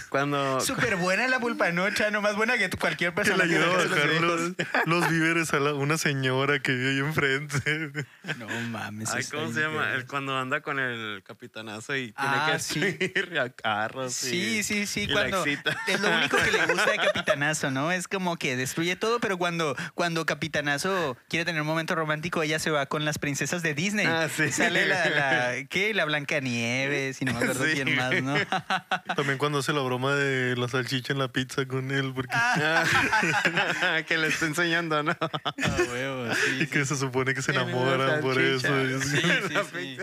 Cuando. Súper buena la pulpa noche, no más buena que cualquier que persona le que ayuda a le hace bajar los los, los víveres a la- una señora que vive ahí enfrente. No mames. Ay, ¿cómo se llama? El, cuando anda con el capitanazo y tiene Ah, que sí. subir a carros. Sí, y- sí, sí. y Cuando es lo único que le gusta de Capitanazo, ¿no? Es como que destruye todo, pero cuando, cuando Capitanazo quiere tener un momento romántico, ella se va con las princesas de Disney. Ah, sí. Sale la, la ¿qué? La Blancanieves y no me acuerdo Sí. quién más, ¿no? También cuando hace la broma de la salchicha en la pizza con él, porque que le está enseñando, ¿no? Ah, huevo, sí, y sí. que se supone que se enamoran por eso. Sí, sí, sí.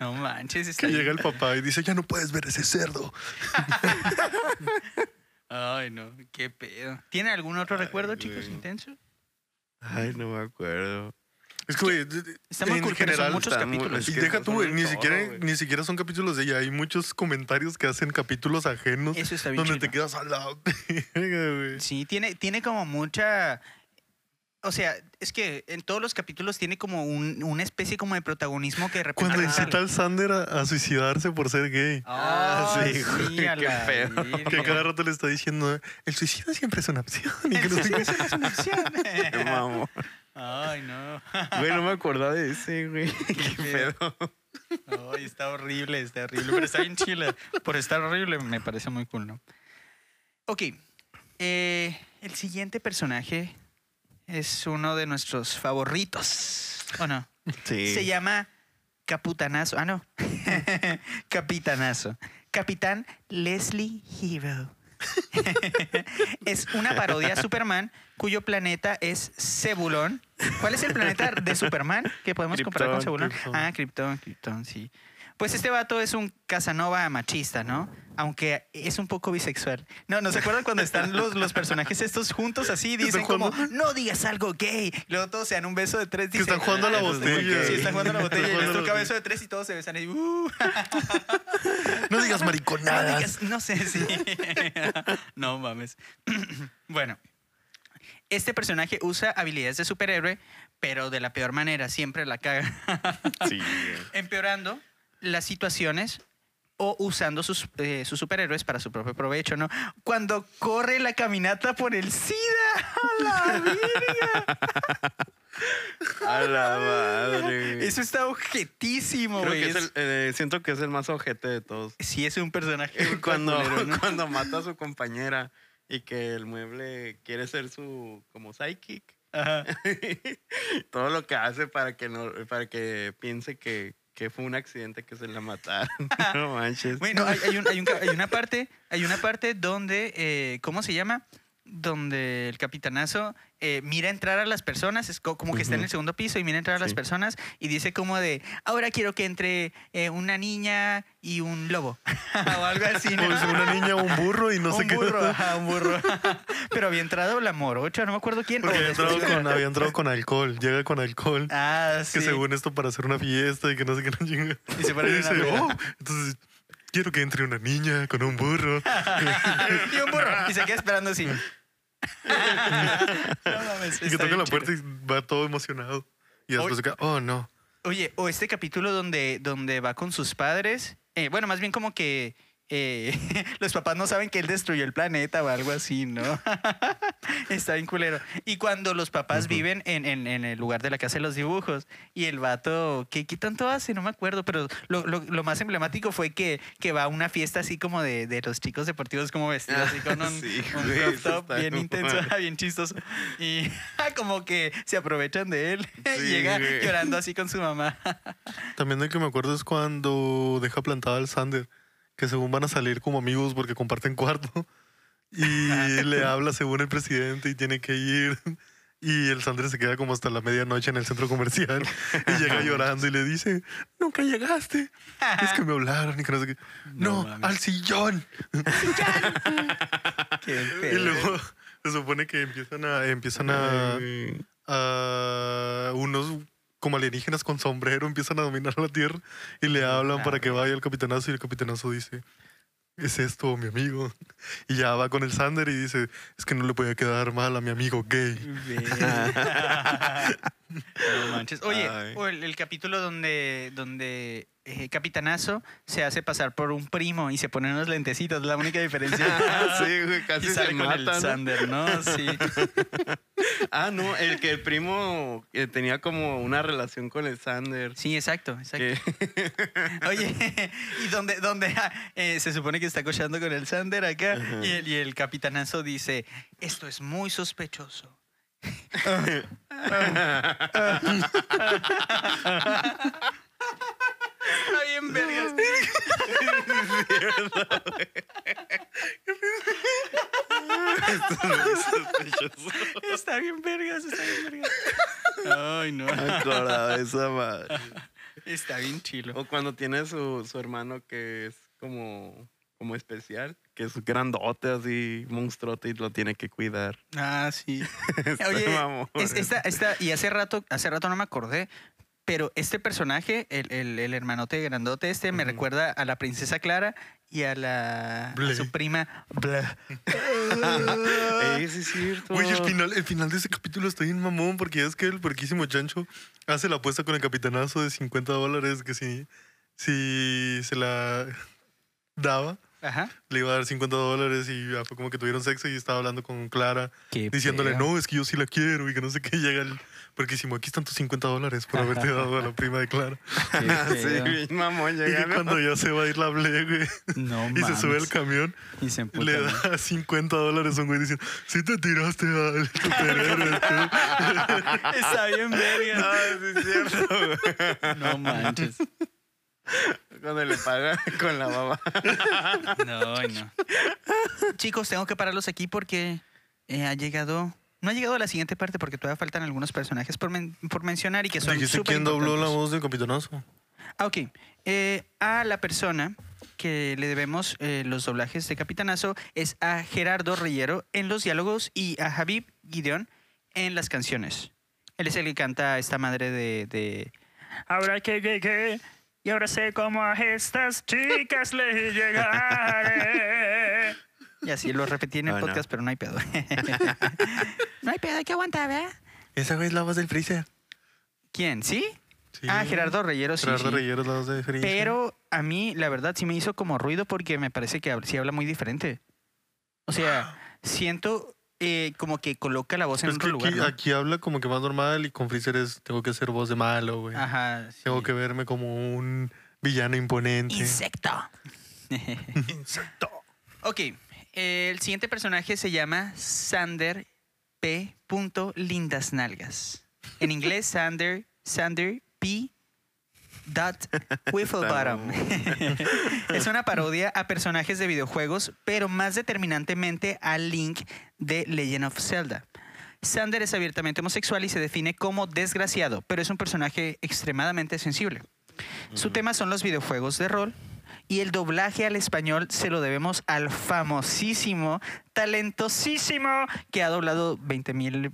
No manches, está que llega el papá y dice, ya no puedes ver ese cerdo. Ay, no, qué pedo. ¿Tiene algún otro recuerdo, chicos, intenso? Ay, no me acuerdo. Es que, güey, Está muy en cool, pero son general... muchos está capítulos. Y Es que deja tú, güey, ni siquiera, ni siquiera son capítulos de ella. Hay muchos comentarios que hacen capítulos ajenos Eso está bien donde te quedas a la verga, güey. Sí, tiene, tiene como mucha. o sea, es que en todos los capítulos tiene como un- una especie como de protagonismo que de repente... Cuando incita al Sander a, a suicidarse por ser gay. Ah, sí, sí, güey, a qué feo. Que cada rato le está diciendo, el suicidio siempre es una opción. Y que sé qué. Es una opción. Ay, no. Güey, no me acordaba de ese, güey. Qué pedo. Ay, está horrible, está horrible. Pero está bien chila. Por estar horrible me parece muy cool, ¿no? Ok. eh, el siguiente personaje es uno de nuestros favoritos. ¿O no? Sí. Se llama Capitanazo. Ah, no. Capitanazo. Capitán Leslie Hero. es una parodia a Superman cuyo planeta es Cebulón. ¿Cuál es el planeta de Superman que podemos comparar con? Krypton. Ah, Krypton, Krypton, sí. Pues este vato es un Casanova machista, ¿no? Aunque es un poco bisexual. No, ¿no se acuerdan cuando están los, los personajes estos juntos así? Dicen como, no digas algo gay. Luego todos se dan un beso de tres. Que están jugando a la "Ah, botella. gay". Sí, están jugando a la botella y les toca beso de tres y todos se besan ahí. Uh. No digas No mariconadas. digas- no sé si. no mames. bueno, este personaje usa habilidades de superhéroe, pero de la peor manera, siempre la caga. Sí, güey. Empeorando las situaciones o usando sus, eh, sus superhéroes para su propio provecho, ¿no? Cuando corre la caminata por el SIDA. ¡A la virga! A la madre. Eso está objetísimo, Creo güey. que es el, eh, siento que es el más ojete de todos. Sí, es un personaje. cuando, culero, ¿no? cuando mata a su compañera y que el mueble quiere ser su como psychic. Ajá. Todo lo que hace para que no, para que piense que, que fue un accidente que se la mataron. no manches. Bueno, hay, hay un- hay un hay una parte, hay una parte donde, eh, ¿cómo se llama? Donde el capitanazo eh, mira entrar a las personas, es co- como que está en el segundo piso y mira entrar a las personas y dice como de, ahora quiero que entre eh, una niña y un lobo o algo así. ¿no? Sea, una niña, un burro y no sé un qué. burro, ajá, un burro. Pero había entrado la morocha, no me acuerdo quién. Porque había entrado, con, había entrado con alcohol. Llega con alcohol. Ah, sí. Que según esto para hacer una fiesta y que no sé qué no. Y se ponen Y dice, oh, entonces quiero que entre una niña con un burro. y un burro. Y se queda esperando así. no mames. y que toca la puerta y va todo emocionado. Y después se queda, oh no. Oye, o este capítulo donde, donde va con sus padres. eh, bueno, más bien como que eh, los papás no saben que él destruyó el planeta o algo así, ¿no? Está bien culero. Y cuando los papás Ujú. viven en, en- en el lugar de la casa de los dibujos y el vato, ¿qué, qué tanto hace? No me acuerdo, pero lo, lo- lo más emblemático fue que, que va a una fiesta así como de, de los chicos deportivos como vestidos así con un, Sí, un güey, top bien intenso, mal. bien chistoso. Y como que se aprovechan de él. Sí, Llega güey. llorando así con su mamá. También de que me acuerdo es cuando deja plantado al Sander, que según van a salir como amigos porque comparten cuarto. Y le habla según el presidente y tiene que ir. Y el Sander se queda como hasta la medianoche en el centro comercial y llega llorando y le dice, nunca llegaste. Es que me hablaron y que no sé qué. No No, mames. al sillón. Y luego se supone que empiezan a, empiezan a unos como alienígenas con sombrero empiezan a dominar la Tierra y le hablan para que vaya al capitanazo y el capitanazo dice, es esto, mi amigo. Y ya va con el Sander y dice, es que no le puede quedar mal a mi amigo gay. No manches. Oye, o el, el capítulo donde, donde eh, Capitanazo se hace pasar por un primo y se pone unos lentecitos, la única diferencia. sí, güey, y casi sale se con el. Sander, ¿no? Sí. Ah, no, el que el primo eh, tenía como una relación con el Sander. Sí, exacto, exacto. que- Oye, y donde, donde ah, eh, se supone que está cochando con el Sander acá y el, y el capitanazo dice, esto es muy sospechoso. Está bien, vergas. Está bien, vergas, está bien, vergas. Ay, no. Acordaba de esa madre. Está bien chilo. O cuando tiene su, su hermano que es como, como especial, que es grandote así, monstruote y lo tiene que cuidar. Ah, sí. Está Oye, es- esta, esta, y hace rato, hace rato no me acordé, Pero este personaje, el, el, el hermanote grandote este, me recuerda a la princesa Clara y a, la, a su prima Bla. Es cierto. Güey, el final, el final de ese capítulo está bien mamón porque ya es que el puerquísimo chancho hace la apuesta con el capitanazo de 50 dólares que si, si se la daba, Ajá. le iba a dar 50 dólares y ya fue como que tuvieron sexo y estaba hablando con Clara Qué diciéndole, feo. no, es que yo sí la quiero y que no sé qué llega el puerquísimo, aquí están tus 50 dólares por haberte dado a la prima de Clara. Qué sí, mamón Y cuando ya se va a ir la ble, güey, No y se sube al camión, Y se emputa, le ¿no? da 50 dólares a un güey diciendo, sí te tiraste al superhéroe, tú". Está bien verga. Ah, sí es cierto. güey. No manches. Cuando le paga con la baba. No, no. Chicos, tengo que pararlos aquí porque eh, ha llegado. No ha llegado a la siguiente parte porque todavía faltan algunos personajes por, men- por mencionar y que son Dijiste quién dobló la voz del capitanazo. Ah, ok. Eh, a la persona que le debemos eh, los doblajes de Capitanazo es a Gerardo Reyero en los diálogos y a Javib Gideon en las canciones. Él es el que canta esta madre de... de ahora que llegué y ahora sé cómo a estas chicas le llegaré. Y así lo repetí en el Ah, no. podcast, pero no hay pedo. no hay pedo, hay que aguantar, ¿verdad? Esa güey es la voz del Freezer. ¿Quién? ¿Sí? Sí. Ah, Gerardo Reyero, sí. Gerardo sí. Reyero es la voz de Freezer. Pero a mí, la verdad, sí me hizo como ruido porque me parece que sí habla muy diferente. O sea, siento eh, como que coloca la voz en es que otro lugar. aquí, ¿no? aquí habla como que más normal y con Freezer es tengo que ser voz de malo, güey. Ajá. sí. Tengo que verme como un villano imponente. Insecto. Insecto. ok. El siguiente personaje se llama Sander P. Lindas Nalgas. En inglés, Sander, Sander P. Dot Wifflebottom. es una parodia a personajes de videojuegos, pero más determinantemente a Link de Legend of Zelda. Sander es abiertamente homosexual y se define como desgraciado, pero es un personaje extremadamente sensible. Su tema son los videojuegos de rol y el doblaje al español se lo debemos al famosísimo, talentosísimo que ha doblado 20 mil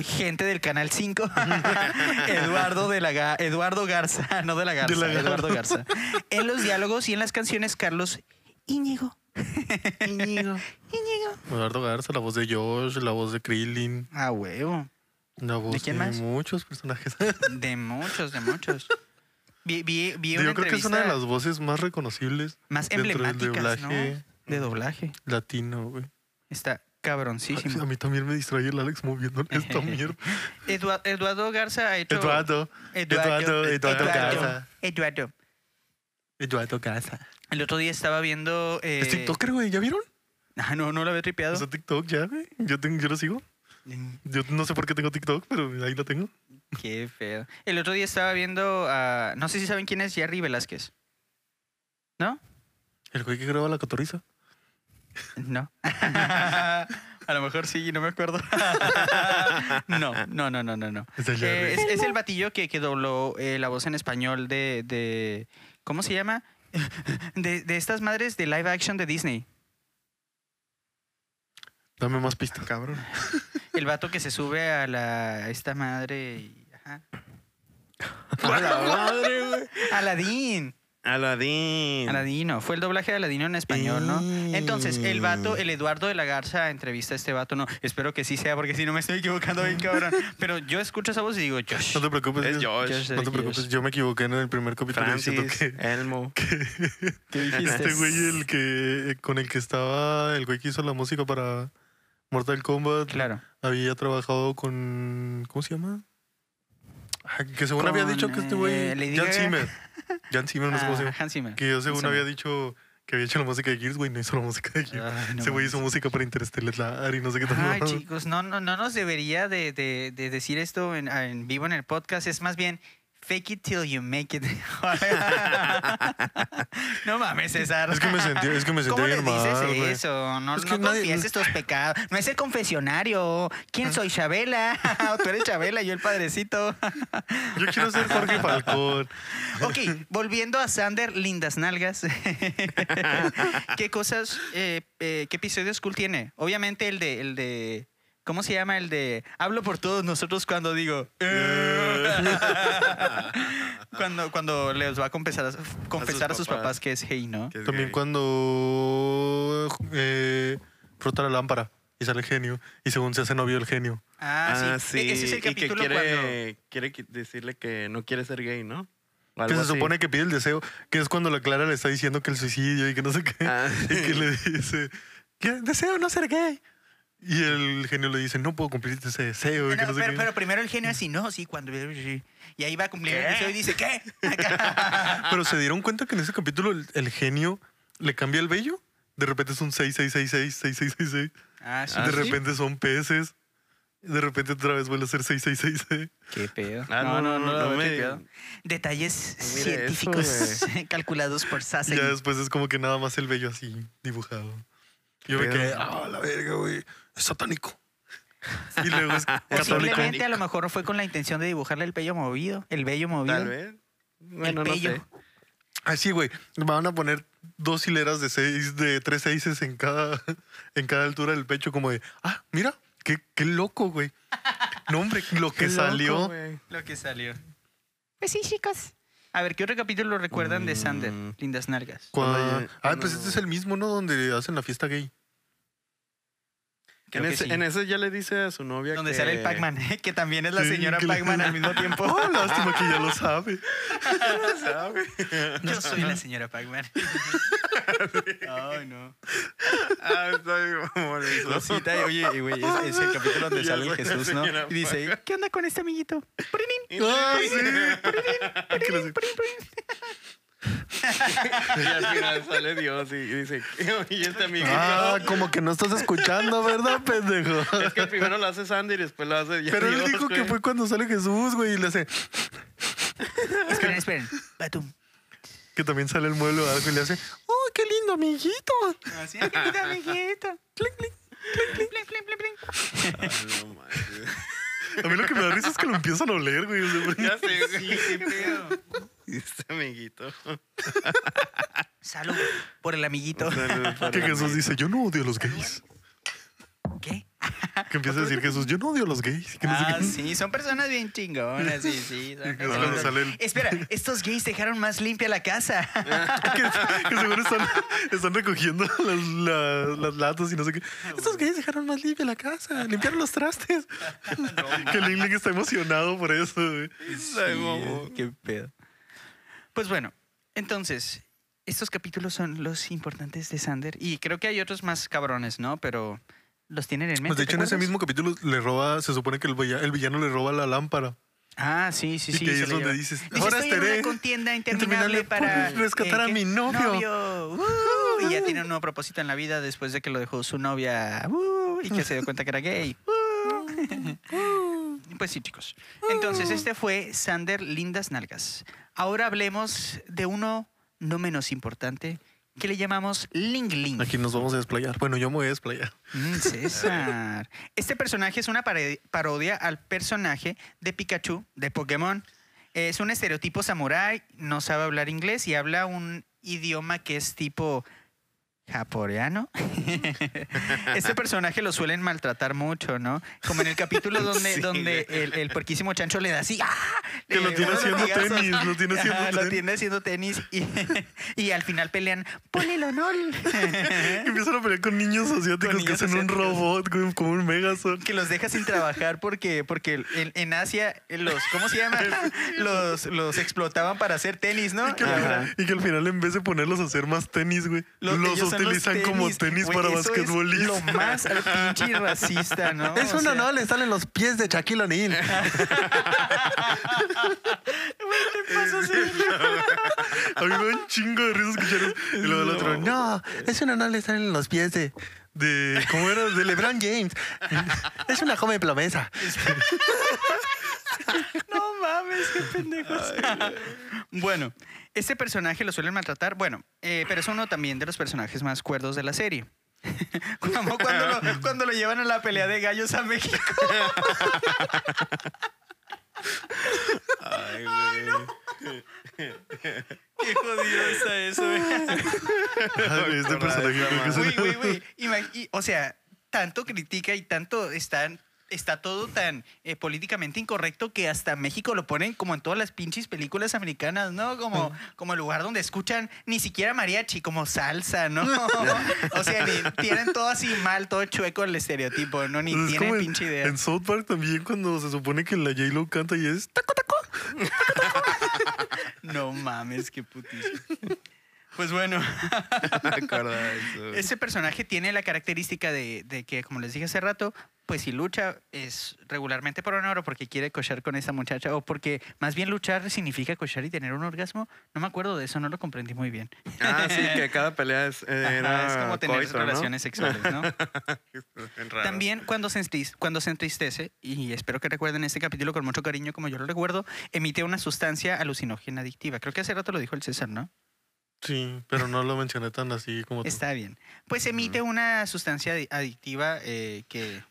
gente del Canal 5, Eduardo, de la Ga- Eduardo Garza, no de la Garza, De la Eduardo Garza. En los diálogos y en las canciones, Carlos Íñigo. Íñigo. Íñigo. Eduardo Garza, la voz de Josh, la voz de Krillin, Ah, huevo. la voz de, quién más? muchos personajes. De muchos, de muchos. Vi, vi, vi una Yo creo que es una de las voces más reconocibles más dentro del emblemáticas, ¿no? doblaje De doblaje. latino, güey. Está A cabroncísimo. mí también me distrae el Alex moviendo esta mierda. Edua- Eduardo Garza ha hecho... Eduardo, Eduardo, Eduardo Garza. Eduardo. Eduardo Garza. El otro día estaba viendo... eh, Es TikToker, güey, ¿ya vieron? Ah, no, no lo había tripeado. Sea, TikTok ya, güey. Yo, tengo, yo lo sigo. Yo no sé por qué tengo TikTok, pero ahí lo tengo. Qué feo. El otro día estaba viendo a... No sé si saben quién es Jerry Velázquez. ¿No? El güey que graba la cotorriza. No. a lo mejor sí, no me acuerdo. no, no, no, no, no, no. Es el Eh, Jerry. es, es el batillo que, que dobló eh, la voz en español de, de- ¿Cómo se llama? De, de estas madres de live action de Disney. Dame más pistas. Cabrón. El vato que se sube a la a esta madre y. Ajá. A la madre, güey. Aladín. Aladín. Aladino. Fue el doblaje de Aladino en español, ¿no? Entonces, el vato, el Eduardo de la Garza entrevista a este vato. No, espero que sí sea, porque si no me estoy equivocando bien, cabrón. Pero yo escucho esa voz y digo, Josh. No te preocupes. Es Josh. Josh. No te preocupes, yo me equivoqué en el primer capítulo diciendo Francis, que Elmo. ¿Qué dijiste? este güey el que con el que estaba el güey que hizo la música para Mortal Kombat Claro. había trabajado con ¿cómo se llama? Que según había dicho que este eh, güey Lady Jan. Zimmer. Jan Zimmer no sé cómo se Ah, llama. Hans Zimmer. Que yo según había dicho que había hecho la música de Gears, güey, no hizo la música de Gears. Ay, no Ese güey hizo música para Interstellar y no sé qué tal. Ay, chicos, no, no, no nos debería de, de- de decir esto en, en vivo en el podcast. Es más bien, fake it till you make it. no mames, César. Es que me sentí, es que me sentí ¿Cómo le bien dices mal, eso? No, Es que no nadie- confieses tus pecados. No es el confesionario. ¿Quién soy, Chabela? Tú eres Chabela, yo el padrecito. Yo quiero ser Jorge Falcón. Ok, volviendo a Sander, lindas nalgas. ¿Qué cosas, eh, eh, qué episodios cool tiene? Obviamente el de, el de ¿Cómo se llama el de hablo por todos nosotros cuando digo "Eh"? cuando cuando les va a confesar a, confesar a sus papás. papás que es hey, ¿no? Es También gay. cuando eh, frota la lámpara y sale el genio y según se hace novio el genio. Ah, Ah, sí. sí. E- Ese es el y que capítulo quiere, cuando quiere qui- decirle que no quiere ser gay, ¿no? Que se así. supone que pide el deseo, que es cuando la Clara le está diciendo que el suicidio y que no sé qué. Ah, Y que le dice, "Que deseo no ser gay. Y el genio le dice, no puedo cumplir ese deseo. y que No, no sé pero, qué. pero primero el genio así, no, sí, cuando... Y ahí va a cumplir el deseo y dice, ¿qué? Pero se dieron cuenta que en ese capítulo el, el genio le cambia el vello. De repente es un 6666, 6666. ah, sí. Ah, de ¿sí? repente son peces. De repente otra vez vuelve a ser 6666. Qué pedo. Ah, no, no, no, no no, me- qué pedo. Detalles Mira eso, científicos calculados por Y Sassen. ya después es como que nada más el vello así dibujado. Yo me quedé, ah, la verga, güey. Es satánico. Y luego es católico. Posiblemente a lo mejor fue con la intención de dibujarle el pello movido, el vello movido. Tal vez. Bueno, no pello. sé. Así, güey. Van a poner dos hileras de seis, de tres seises en cada, en cada altura del pecho, como de, ah, mira, qué, qué loco, güey. No, hombre, lo que loco, salió. Lo que salió. Pues sí, chicos. A ver, ¿qué otro capítulo recuerdan de Sander? Mm. Lindas nalgas. Cuando- ah, pues este es el mismo, ¿no? Donde hacen la fiesta gay. En que ese, sí. en ese ya le dice a su novia Donde que... sale el Pac-Man, que también es la Sí, señora que Pac-Man al mismo tiempo. Oh, lástima que ya lo sabe. Yo soy la señora Pac-Man. Ay, no. Ah, está bien oye, y güey, es, es el capítulo donde sale el Jesús, ¿no? Y dice. ¿qué onda con este amiguito? Ah, sí. Que le- Y al final sale Dios y dice, y este amiguito. Ah, como que no estás escuchando, ¿verdad, pendejo? Es que primero lo hace Sandy y después lo hace Pero él dijo que güey. fue cuando sale Jesús, güey, y le hace Esperen, esperen. Batum. que también sale el mueble abajo y le hace, ¡oh, qué lindo, amiguito! Así, "Ah, qué lindo amiguito. Plin, plin. Ay, no. A mí lo que me da risa es que lo empiezan a oler, güey. Ya sé, güey. Qué pedo. Y Este amiguito. Salud por el amiguito. Que. Jesús dice, yo no odio a los gays. ¿Qué? Que empieza a decir Jesús, yo no odio a los gays. Que no sé Ah, qué. sí, son personas bien chingonas, sí, sí. son Y cuando personas- sale el- Espera, estos gays dejaron más limpia la casa. que, que seguro están, están recogiendo las, la- las latas y no sé qué. Estos gays dejaron más limpia la casa, limpiaron los trastes. que Ling Ling está emocionado por eso, güey. Ay, mamón. qué pedo. Pues bueno, entonces, estos capítulos son los importantes de Sander y creo que hay otros más cabrones, ¿no? Pero los tienen en mente. Pues de ¿te hecho, en ese mismo capítulo le roba, se supone que el, villa- el villano le roba la lámpara. Ah, sí, sí, y sí. que ahí es donde lleva. dices, Dice, ahora estoy en estaré una contienda interminable interminable para por rescatar a mi novio. Uh, y ya tiene un nuevo propósito en la vida después de que lo dejó su novia uh, y que se dio cuenta que era gay. Pues sí, chicos. Entonces, este fue Sander Lindas Nalgas. Ahora hablemos de uno no menos importante que le llamamos Ling Ling. Aquí nos vamos a desplayar. Bueno, yo me voy a desplayar. Mm, César. Este personaje es una parodia al personaje de Pikachu de Pokémon. Es un estereotipo samurái, no sabe hablar inglés y habla un idioma que es tipo japoreano. este personaje lo suelen maltratar mucho, ¿no? Como en el capítulo donde, Sí, donde el, el puerquísimo chancho le da así. ¡ah! Que lo tiene haciendo tenis, lo tiene haciendo Ajá, Lo tenis. tiene haciendo tenis y, y al final pelean. ¡Polilonol! Empiezan a pelear con niños asiáticos Con que hacen un robot, güey, como un Megazord. que los deja sin trabajar porque, porque en, en Asia los, ¿cómo se llama? Los, los explotaban para hacer tenis, ¿no? Y que, al Ajá. final, y que al final, en vez de ponerlos a hacer más tenis, güey, Los- los, los utilizan como tenis Güey, para basquetbolistas. Lo más al pinche racista, ¿no? Es O una, sea, no, le salen los pies de Shaquille O'Neal. A mí me da un chingo de risa escuchar eso. Y luego el otro, no, es una, no le salen los pies de. de ¿Cómo era? De LeBron James. Es una joven promesa. No mames, qué pendejos. bueno, este personaje lo suelen maltratar, bueno, eh, pero es uno también de los personajes más cuerdos de la serie. Como cuando lo, cuando lo llevan a la pelea de gallos a México. Ay, güey. Qué jodido está eso, güey. Ay, Este personaje Güey, O sea, tanto critica y tanto está, está todo tan eh, políticamente incorrecto que hasta México lo ponen como en todas las pinches películas americanas, ¿no? Como, como el lugar donde escuchan ni siquiera mariachi, como salsa, ¿no? o sea, ni- tienen todo así mal, todo chueco el estereotipo, ¿no? Ni tienen como pinche idea. En South Park también cuando se supone que la J-Lo canta y es taco taco. No mames, qué putísimo. Pues bueno, Me acuerdo de eso. ese personaje tiene la característica de, de que, como les dije hace rato, pues si lucha es regularmente por honor o porque quiere cochar con esa muchacha o porque más bien luchar significa cochar y tener un orgasmo. No me acuerdo de eso, no lo comprendí muy bien. Ah, sí, que cada pelea es, eh, Ajá, era es como tener coito, ¿no? relaciones sexuales, ¿no? También cuando se, cuando se entristece, y espero que recuerden este capítulo con mucho cariño como yo lo recuerdo, emite una sustancia alucinógena adictiva. Creo que hace rato lo dijo el César, ¿no? Sí, pero no lo mencioné tan así como tú. Está bien. Pues emite una sustancia adi- adictiva eh, que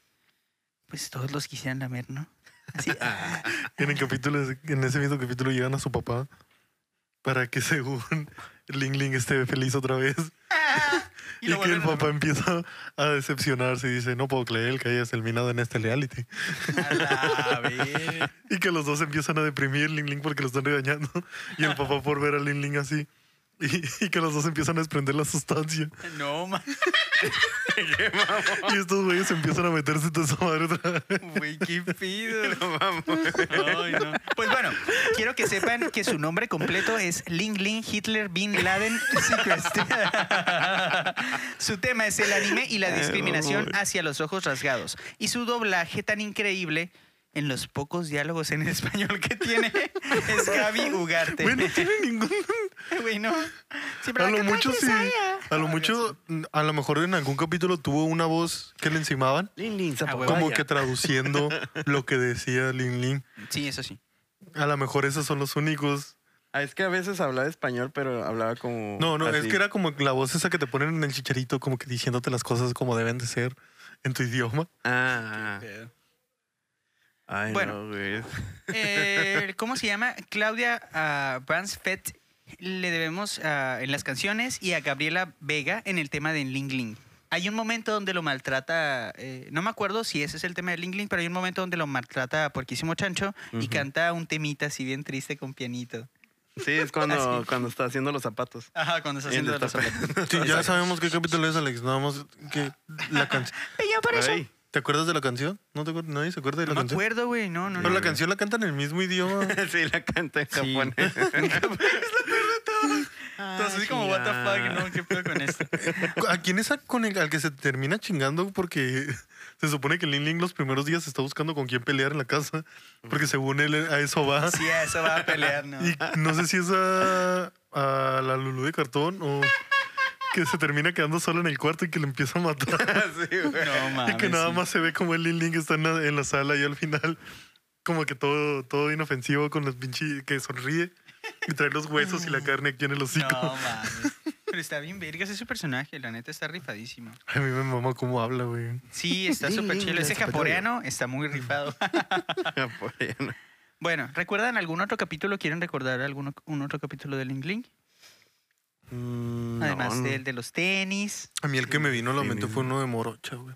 pues todos los quisieran lamer, ¿no? Así, En el capítulo, en ese mismo capítulo llegan a su papá para que según Ling Ling esté feliz otra vez. y que el papá empieza a decepcionarse y dice, no puedo creer que hayas terminado en este reality. A la verga. Y que los dos empiezan a deprimir Ling Ling porque lo están regañando. Y el papá por ver a Ling Ling así. Y, y que los dos empiezan a desprender la sustancia. No, ma- Y estos güeyes empiezan a meterse toda esa madre otra vez. güey, qué pido. No, vamos. Ay, no. Pues bueno, quiero que sepan que su nombre completo es Ling Ling Hitler Bin Laden Seacrest. su tema es el anime y la discriminación hacia los ojos rasgados. Y su doblaje tan increíble en los pocos diálogos en español que tiene es Gaby Ugarte. Güey, no tiene ningún... Güey, no. Siempre A lo mucho sí. A lo mucho, a lo mejor en algún capítulo tuvo una voz que le encimaban. Lin, lin, Ah. Como que traduciendo lo que decía Ling Ling. Sí, eso sí. A lo mejor esos son los únicos. Ah, es que a veces hablaba español, pero hablaba como. No, no, es así. que era como la voz esa que te ponen en el chicharito, como que diciéndote las cosas como deben de ser en tu idioma. Ah. Ay, Bueno. no, güey. Eh, ¿Cómo se llama? Claudia ah, Bransfeld le debemos ah, en las canciones y a Gabriela Vega en el tema de Ling Ling. Hay un momento donde lo maltrata, eh, no me acuerdo si ese es el tema de Ling Ling, pero hay un momento donde lo maltrata a Puerquísimo Chancho y canta un temita así bien triste con pianito. Sí, es cuando, cuando está haciendo los zapatos. Ajá, cuando está haciendo los zapatos. Sí, ya sabemos qué capítulo es, Alex. Nada más que la canción. Y yo por eso. Ay, ¿Te acuerdas de la canción? ¿No te acuerdas? ¿Nadie se acuerda de la No me canción? acuerdo, güey, no, no. Pero no. la canción la cantan en el mismo idioma. sí, la canta en Sí. japonés. Entonces, así como, what the fuck, ¿no? ¿Qué pedo con esto? ¿A quién es a- con el, al que se termina chingando? Porque se supone que Ling Ling los primeros días está buscando con quién pelear en la casa. Porque según él a eso va. Sí, a eso va a pelear, ¿no? Y no sé si es a, a la Lulu de cartón o que se termina quedando sola en el cuarto y que le empieza a matar. sí, güey. No, mames. y que nada sí. más se ve como el Ling Ling está en la, en la sala y al final como que todo, todo inofensivo con los pinches que sonríe y trae los huesos y la carne aquí en el hocico. No, mames. Pero está bien vergas ese personaje, la neta está rifadísimo. A mí me mama cómo habla, güey. Sí, está súper chido. Ese japoreano está muy rifado. Japonés. bueno, ¿recuerdan algún otro capítulo? ¿Quieren recordar algún un otro capítulo de Ling Ling? Mm, Además no, no. del de los tenis, A mí el que me vino a la Sí, mente mismo. fue uno de Morocha, güey.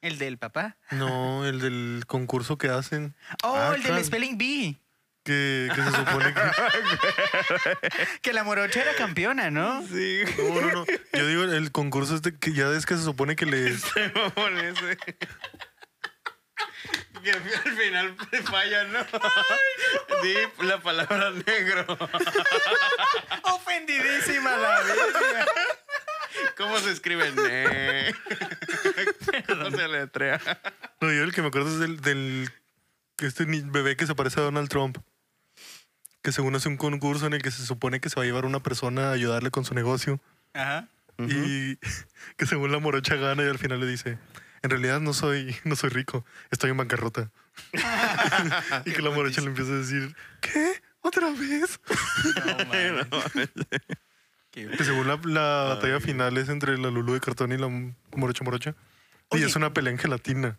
el del papá. No, el del concurso que hacen. Oh, Ah, el del. Spelling Bee. Que, que se supone que. Que la morocha era campeona, ¿no? Sí, No, no, no. Yo digo el concurso este que ya es que se supone que les. japonés, güey. Que al final falla, ¿no? Di la palabra negro. Ofendidísima la verga. ¿Cómo se escribe? Ne? ¿Cómo se letrea? No, yo el que me acuerdo es del, del que este bebé que se parece a Donald Trump. Que según hace un concurso en el que se supone que se va a llevar una persona a ayudarle con su negocio. Ajá. Y que según la morocha gana y al final le dice, en realidad no soy, no soy rico, estoy en bancarrota. y que la morocha le empieza a decir, ¿qué? ¿Otra vez? No, mames. Qué- Que según la, la batalla final es entre la Lulu de cartón y la morocha morocha. Oye. Y es una pelea en gelatina.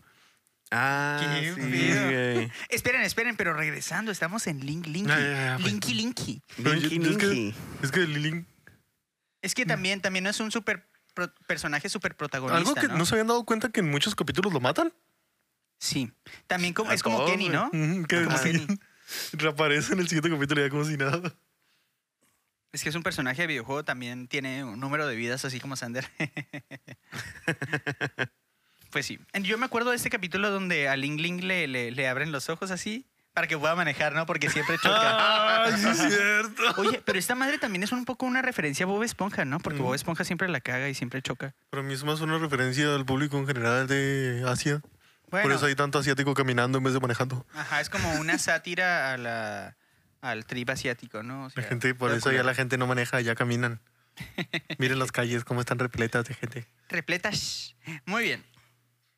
Ah, Qué sí, güey. Esperen, esperen, pero regresando, estamos en Link Linky. Ya, ya, ya, pues. Linky Linky. Pero Linky, yo- es que- Linky. Es que Lilin Es que también, también es un súper pro- personaje súper protagonista. Algo que ¿no? no se habían dado cuenta que en muchos capítulos lo matan. Sí. También como, es como todos, Kenny. ¿no? Que Como sí, Kenny. reaparece en el siguiente capítulo ya como si nada. Es que es un personaje de videojuego, también tiene un número de vidas así como Sander. pues sí. Yo me acuerdo de este capítulo donde a Ling Ling le, le, le abren los ojos así para que pueda manejar, ¿no? Porque siempre choca. Ay, sí es cierto. Oye, pero esta madre también es un poco una referencia a Bob Esponja, ¿no? Porque Mm. Bob Esponja siempre la caga y siempre choca. Para mí es más una referencia al público en general de Asia. Bueno, Por eso hay tanto asiático caminando en vez de manejando. ajá, es como una sátira a la, al trip asiático, ¿no? O La gente, por eso ya la gente no maneja, ya caminan. Miren las calles cómo están repletas de gente. Repletas. Muy bien.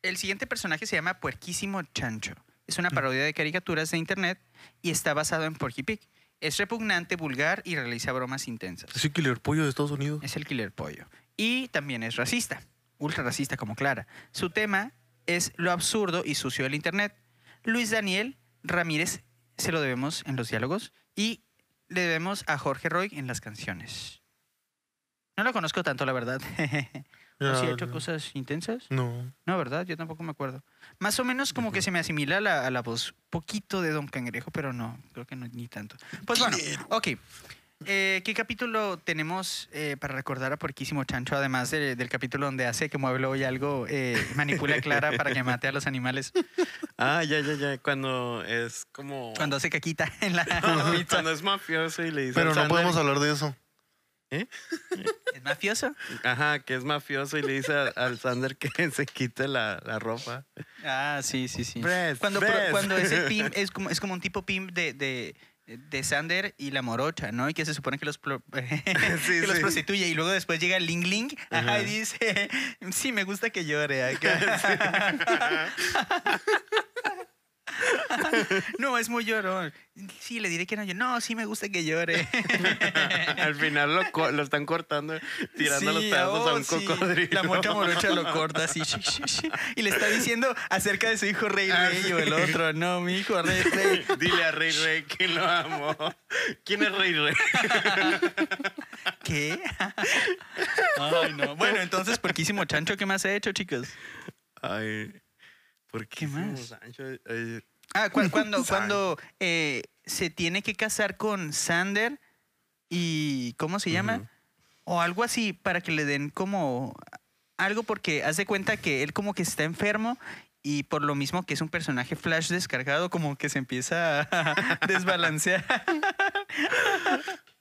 El siguiente personaje se llama Puerquísimo Chancho. Es una parodia de caricaturas de internet y está basado en Porky Pig. Es repugnante, vulgar y realiza bromas intensas. Es el killer pollo de Estados Unidos. Es el killer pollo. Y también es racista, ultra racista como Clara. Su tema es lo absurdo y sucio del internet. Luis Daniel Ramírez se lo debemos en los diálogos y le debemos a Jorge Roy en las canciones. No lo conozco tanto, la verdad. ¿O sí ha hecho cosas intensas? No. No, ¿verdad? Yo tampoco me acuerdo. Más o menos como que se me asimila a la, a la voz poquito de Don Cangrejo, pero no, creo que no, ni tanto. Pues bueno, ok. Eh, ¿Qué capítulo tenemos eh, para recordar a Porquísimo Chancho, además de- del capítulo donde hace que mueble y algo, eh, manipula a Clara para que mate a los animales Ah, ya, ya, ya. Cuando es como. cuando hace caquita en la pizza? Cuando es mafioso y le dice. Pero no podemos hablar de eso. ¿Eh? ¿Es mafioso? Ajá, que es mafioso y le dice a- al Sander que se quite la, la ropa. Ah, sí, sí, sí. Cuando, pro- breast. cuando es el pimp, es como, es como un tipo pimp de, de, de Sander y la morocha, ¿no? Y que se supone que los, pro- que los sí. prostituye. Y luego después llega Ling Ling ajá, y dice, sí, me gusta que llore acá. no, es muy llorón. Sí, le diré que no llore. No, sí me gusta que llore. Al final lo, co- lo están cortando, tirando los pedazos a oh, un sí. cocodrilo. La mocha morocha lo corta así. y le está diciendo acerca de su hijo Rey Ah, Rey sí. o el otro. No, mi hijo Rey Rey. Dile a Rey Rey que lo amo. ¿Quién es Rey Rey? ¿Qué? Ay, no. Bueno, entonces, porquísimo chancho, ¿qué más ha hecho, chicos? Ay, ¿por qué, ¿Qué más? Sancho? Ay, Ah, cu- cuando, cuando eh, se tiene que casar con Sander y. ¿Cómo se llama? O algo así para que le den como algo porque haz de cuenta que él como que está enfermo y por lo mismo que es un personaje flash descargado como que se empieza a desbalancear.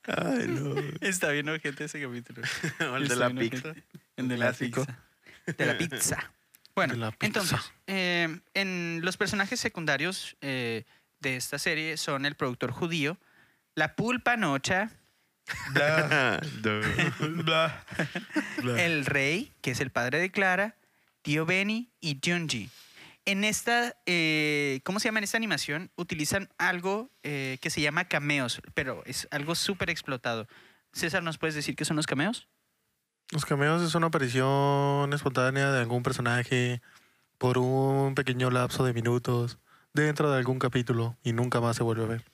Ay, no. Está bien gente ese capítulo. El de la pizza. El de la pizza. De la pizza. Bueno, De la pizza. entonces, eh, en los personajes secundarios eh, de esta serie son el productor judío, la pulpa nocha, el rey, que es el padre de Clara, tío Benny y Junji. En esta, eh, ¿cómo se llama? En esta animación utilizan algo eh, que se llama cameos, pero es algo súper explotado. César, ¿nos puedes decir qué son los cameos? Los cameos es una aparición espontánea de algún personaje por un pequeño lapso de minutos dentro de algún capítulo y nunca más se vuelve a ver.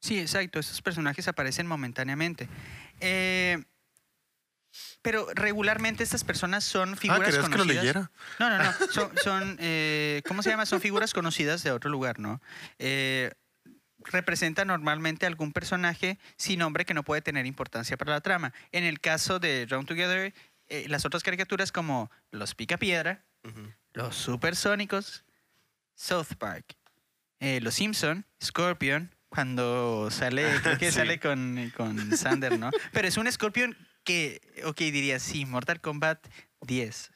Sí, exacto. Estos personajes aparecen momentáneamente. Eh, pero regularmente estas personas son Ah, figuras ¿querías que lo conocidas. leyera? No, no, no. Son, son, eh, ¿cómo se llama? Son figuras conocidas de otro lugar, ¿no? Eh, representa normalmente algún personaje sin nombre que no puede tener importancia para la trama. En el caso de Round Together, eh, las otras caricaturas como Los Picapiedra, Ujú. Los Supersónicos, South Park, eh, Los Simpson, Scorpion, cuando sale, creo que Sí. sale con, con Sander, ¿no? Pero es un Scorpion que, ok, diría, sí, Mortal Kombat 10.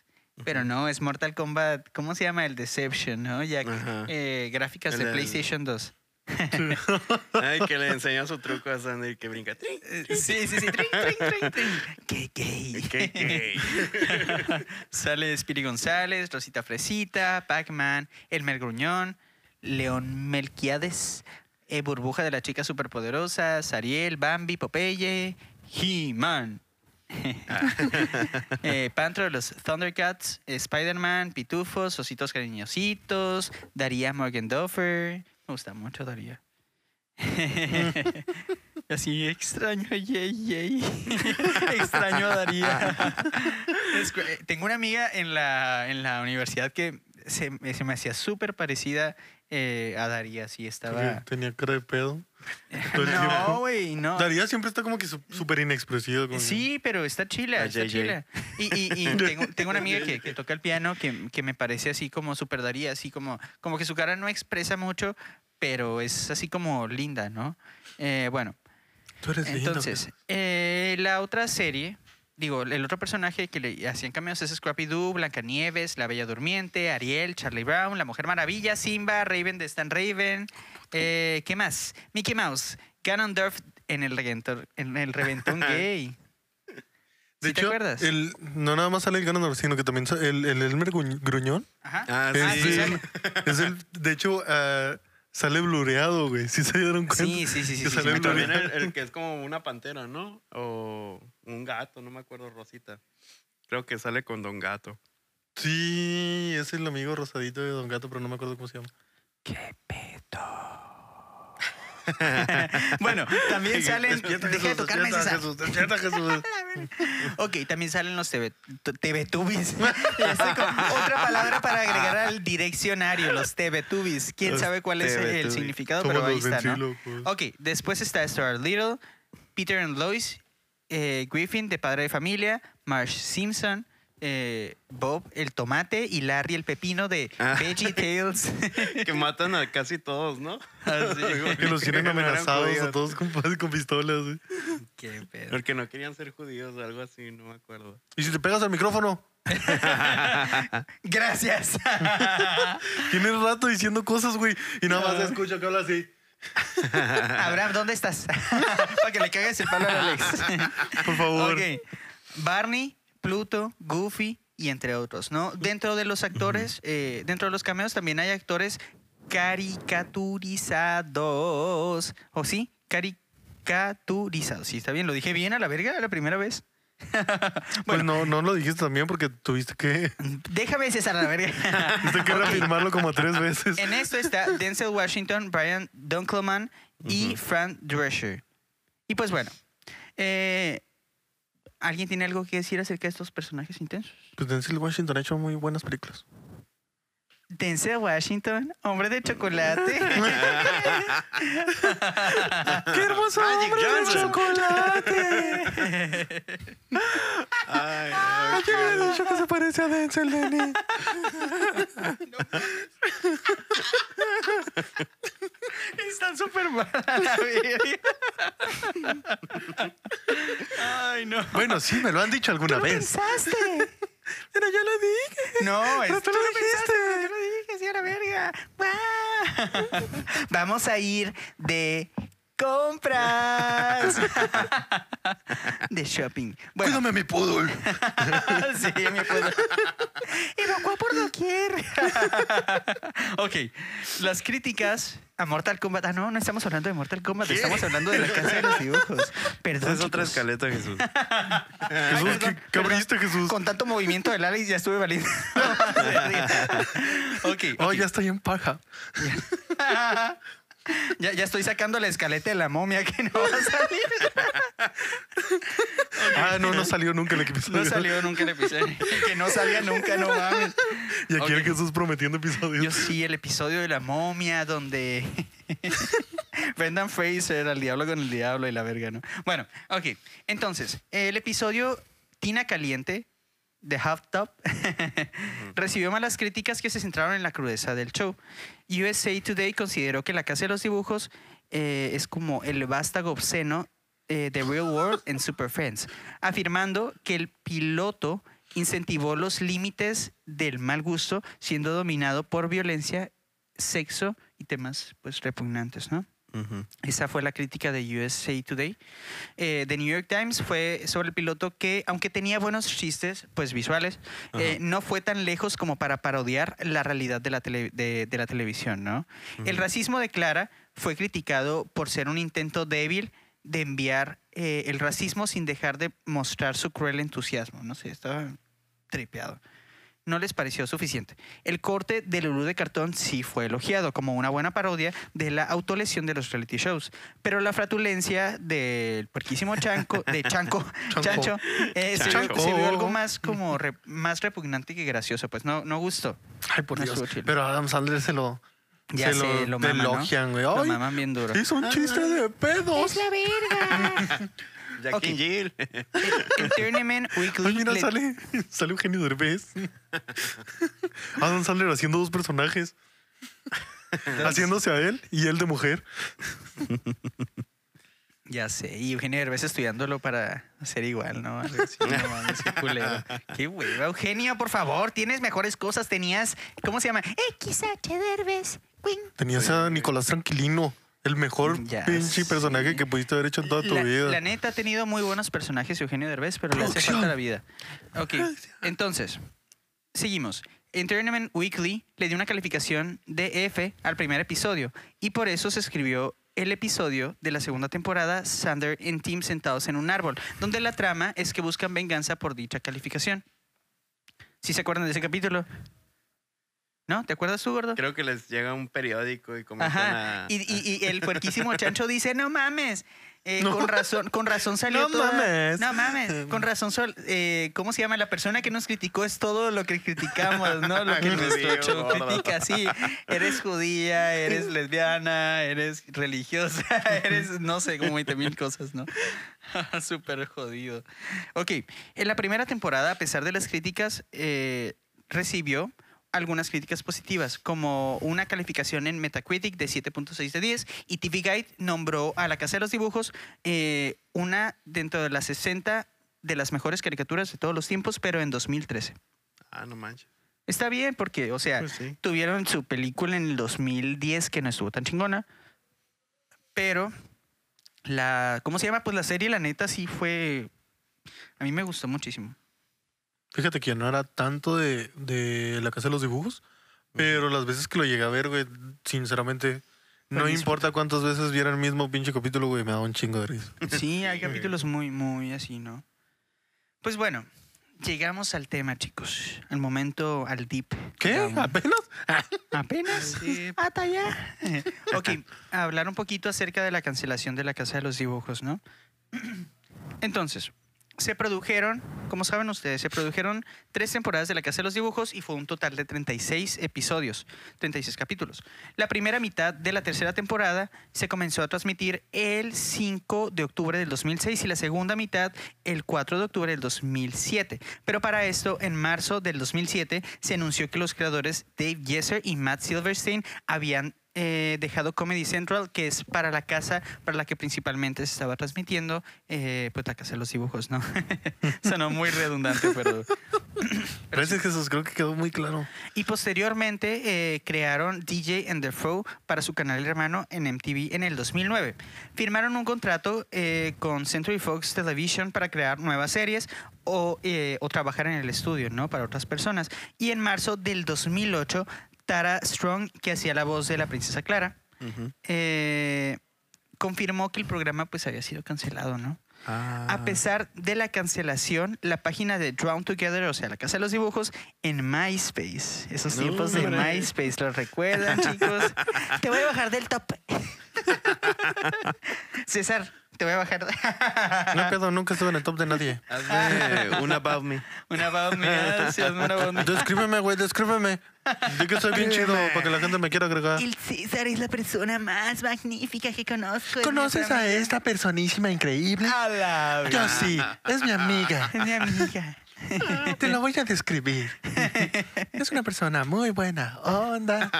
Pero no, es Mortal Kombat, ¿cómo se llama? El Deception, ¿no? Ya eh, gráficas El de PlayStation 2. Ay, que le enseña su truco a Sander y que brinca. ¡Trin! Eh, Sí, sí, sí. Trin, trin, trin, trin. ¡Qué gay! ¿Qué, qué? Sale Spiri González, Rosita Fresita, Pac-Man, Elmer Gruñón, León Melquiades, eh, Burbuja de la Chica Superpoderosa, Sariel, Bambi, Popeye, He-Man. eh, Pantro de los Thundercats, Spider-Man, Pitufos, Ositos Cariñositos, Daría Morgendorfer. Me gusta mucho Daría. Así, extraño Yay Yay. extraño a Daría. Eh, Tengo una amiga en la, en la universidad que se, se me hacía súper parecida eh, a Daría. Sí, estaba... Tenía cara de pedo. No, güey, no. Daría siempre está como que súper inexpresivo. como que- Sí, pero está chila, está chila. Y, y- y tengo, tengo una amiga que, que toca el piano que, que me parece así como super Daría, así como, como que su cara no expresa mucho, pero es así como linda, ¿no? Eh, bueno, Tú eres lindo. entonces, eh, la otra serie, digo, el otro personaje que le hacían cameos es Scrappy Doo, Blancanieves, La Bella Durmiente, Ariel, Charlie Brown, La Mujer Maravilla, Simba, Raven de Stan Raven, eh, ¿qué más? Mickey Mouse, Ganondorf en el, reventón, en el reventón gay. De ¿Sí te hecho, acuerdas? el, no nada más sale el Ganondorf, sino que también el, el Elmer Gruñ- Gruñón. Ajá. Ah, es, sí, el- es el- de hecho, ah, sale blureado, güey. ¿Sí se dieron cuenta? Sí, sí, sí, sí, que sí, sale. También el, el que es como una pantera, ¿no? O un gato, no me acuerdo, Rosita. Creo que sale con Don Gato. Sí, es el amigo rosadito de Don Gato, pero no me acuerdo cómo se llama. ¡Qué pedo! bueno, también salen... Despierta, Deja de Jesús, tocarme, despierta, César. Jesús, despierta, Jesús. Ok, también salen los TV, Tubis. otra palabra para agregar al direccionario, los Tubis. ¿Quién Los sabe cuál es el significado? Somos Pero ahí está, ¿no? Ok, después está Stuart Little, Peter and Lois, eh, Griffin de Padre de Familia, Marsh Simpson, eh, Bob el tomate y Larry el pepino de Ah. Veggie Tales. que matan a casi todos, ¿no? Que los tienen amenazados a todos con, con pistolas. Qué pedo. Porque no querían ser judíos o algo así, no me acuerdo. Y si te pegas al micrófono, Gracias. tienes rato diciendo cosas, güey. Y nada más se escucha que habla así. Abraham, ¿dónde estás? Para que le cagues el palo a Alex. Por favor. Barney, Pluto, Goofy y entre otros, ¿no? Dentro de los actores, eh, dentro de los cameos también hay actores caricaturizados. ¿O sí? Caricaturizados. Sí, está bien. ¿Lo dije bien a la verga la primera vez? Pues no, no lo dijiste también porque tuviste que, Déjame César a la verga. tuviste que reafirmarlo como tres veces. En esto está Denzel Washington, Brian Dunkelman y Ujú. Fran Drescher. Y pues bueno, eh, ¿alguien tiene algo que decir acerca de estos personajes intensos? Pues Denzel Washington ha hecho muy buenas películas. Denzel Washington, hombre de chocolate. ¡Qué hermoso Magic hombre de chocolate! Ay, Ay, yo había dicho que se parece a Denzel, Lenny. Están súper mal a la verga. Ay, no. Bueno, sí, me lo han dicho alguna vez. pensaste? Pero yo lo dije. No, es, tú lo lo pensaste, dijiste. yo lo dije, sí, a la verga. ¡Guau! Vamos a ir de compras. de shopping. Bueno, Cuídame mi poodle. sí, puedo. Evacuó por doquier. ok, las críticas a Mortal Kombat. Ah, no, no estamos hablando de Mortal Kombat, estamos hablando de la casa de los dibujos. Perdón. Es otra escaleta, Jesús. Jesús, ¿qué, qué abriste, Jesús? Con tanto movimiento del Alex ya estuve valiendo. ok, Oh, ok. ya estoy en paja. ya, ya estoy sacando la escaleta de la momia que no va a salir. Ah, no, no salió nunca el episodio. No salió nunca el episodio. Que no salga nunca, no mames. Y aquí Ok. el Jesús prometiendo episodios. Yo sí, el episodio de la momia donde Brendan Fraser al diablo con el diablo y la verga, ¿no? Bueno, ok. Entonces, el episodio Tina Caliente de Half Top recibió malas críticas que se centraron en la crudeza del show. USA Today consideró que La Casa de los Dibujos eh, es como el vástago obsceno eh, de Real World en Super Friends, afirmando que el piloto incentivó los límites del mal gusto, siendo dominado por violencia, sexo y temas pues repugnantes, ¿no? Esa fue la crítica de USA Today. Eh, The New York Times fue sobre el piloto que, aunque tenía buenos chistes, pues visuales, eh, no fue tan lejos como para parodiar la realidad de la, tele- de, de la televisión, ¿no? El racismo de Clara fue criticado por ser un intento débil de enviar eh, el racismo sin dejar de mostrar su cruel entusiasmo. No sé, estaba tripeado. No les pareció suficiente. El corte de Lulú de cartón sí fue elogiado como una buena parodia de la autolesión de los reality shows, pero la fratulencia del puerquísimo chanco, de chanco, Chanco. chancho, eh, se, vio- Chanco. se vio algo más como re- más repugnante que gracioso, pues no, no gustó. Ay, por No Dios. Pero Adam Sandler se lo. Ya se se lo maman, ¿no? elogian, güey. Lo maman bien duro. hizo un chiste de pedos. verga. Jackie. Jill. El Tournament Weekly Ay, mira, le- sale, sale Eugenio Derbez. Adam Sandler haciendo dos personajes. Haciéndose a él y él de mujer. Ya sé, y Eugenio Derbez estudiándolo para hacer igual, ¿no? Algo así, no mames, qué culero. Qué hueva. Eugenio, por favor, tienes mejores cosas. Tenías, ¿cómo se llama? XH Derbez. Queen. Tenías a Nicolás Tranquilino, el mejor Ya pinche personaje que pudiste haber hecho en toda tu La, vida. la neta ha tenido muy buenos personajes Eugenio Derbez, pero le hace falta la vida. Ok, entonces, seguimos. Tournament Weekly le dio una calificación de F al primer episodio y por eso se escribió el episodio de la segunda temporada Sander en Team sentados en un árbol, donde la trama es que buscan venganza por dicha calificación. ¿Sí se acuerdan de ese capítulo? ¿No? ¿Te acuerdas tú, gordo? Creo que les llega un periódico y comienzan Ajá. a... Y, y- y el puerquísimo chancho dice, no mames. Eh, No. Con razón, con razón salió No toda- mames. No mames. Con razón, sol- eh, ¿cómo se llama? La persona que nos criticó es todo lo que criticamos, ¿no? Lo que nuestro gordo. critica. Sí, eres judía, eres lesbiana, eres religiosa, eres, no sé, como 20 mil cosas, ¿no? Súper jodido. Ok, en la primera temporada, a pesar de las críticas, eh, recibió algunas críticas positivas, como una calificación en Metacritic de 7.6 de 10 y TV Guide nombró a La Casa de los Dibujos eh, una dentro de las 60 de las mejores caricaturas de todos los tiempos, pero en 2013. Ah, no manches. Está bien porque, o sea, Pues sí. tuvieron su película en el 2010 que no estuvo tan chingona, pero la, ¿cómo se llama? Pues la serie, la neta, sí fue, a mí me gustó muchísimo. Fíjate que yo no era tanto de, de la casa de los dibujos, pero las veces que lo llegué a ver, güey, sinceramente, no Buenísimo. importa cuántas veces viera el mismo pinche capítulo, güey, me daba un chingo de risa. Sí, hay capítulos muy, muy así, ¿no? Pues bueno, llegamos al tema, chicos. Al momento, al deep. ¿Qué? Llegamos. ¿Apenas? ¿Apenas? Hasta allá. ok, hablar un poquito acerca de la cancelación de la Casa de los Dibujos, ¿no? Entonces, se produjeron, como saben ustedes, se produjeron tres temporadas de la Casa de los Dibujos y fue un total de 36 episodios, 36 capítulos. La primera mitad de la tercera temporada se comenzó a transmitir el 5 de octubre del 2006 y la segunda mitad el 4 de octubre del 2007. Pero para esto, en marzo del 2007, se anunció que los creadores Dave Yeser y Matt Silverstein habían eh, dejado Comedy Central, que es para la casa para la que principalmente se estaba transmitiendo, eh, pues la casa de los dibujos, ¿no? Sonó muy redundante, pero... Gracias, Jesús, creo que quedó muy claro. Y posteriormente eh, crearon DJ and the Fro para su canal hermano en MTV en el 2009. Firmaron un contrato eh, con Century Fox Television para crear nuevas series o, o trabajar en el estudio, ¿no? Para otras personas. Y en marzo del 2008, Tara Strong, que hacía la voz de la princesa Clara, eh, confirmó que el programa pues había sido cancelado, ¿no? Ah. A pesar de la cancelación, la página de Drawn Together, o sea, la Casa de los Dibujos, en MySpace. Esos No, tiempos de. MySpace, ¿los recuerdan, chicos? Te voy a bajar del top. César, te voy a bajar. No pedo, nunca estuve en el top de nadie. Hazme un About Me. Una about me, ah, sí, hazme una about me. Descríbeme, güey, descríbeme. Di que soy bien chido para que la gente me quiera agregar. El César es la persona más magnífica que conozco. ¿Conoces a esta personísima increíble? A la Yo sí, es mi amiga. Es mi amiga. Te lo voy a describir. Es una persona muy buena onda.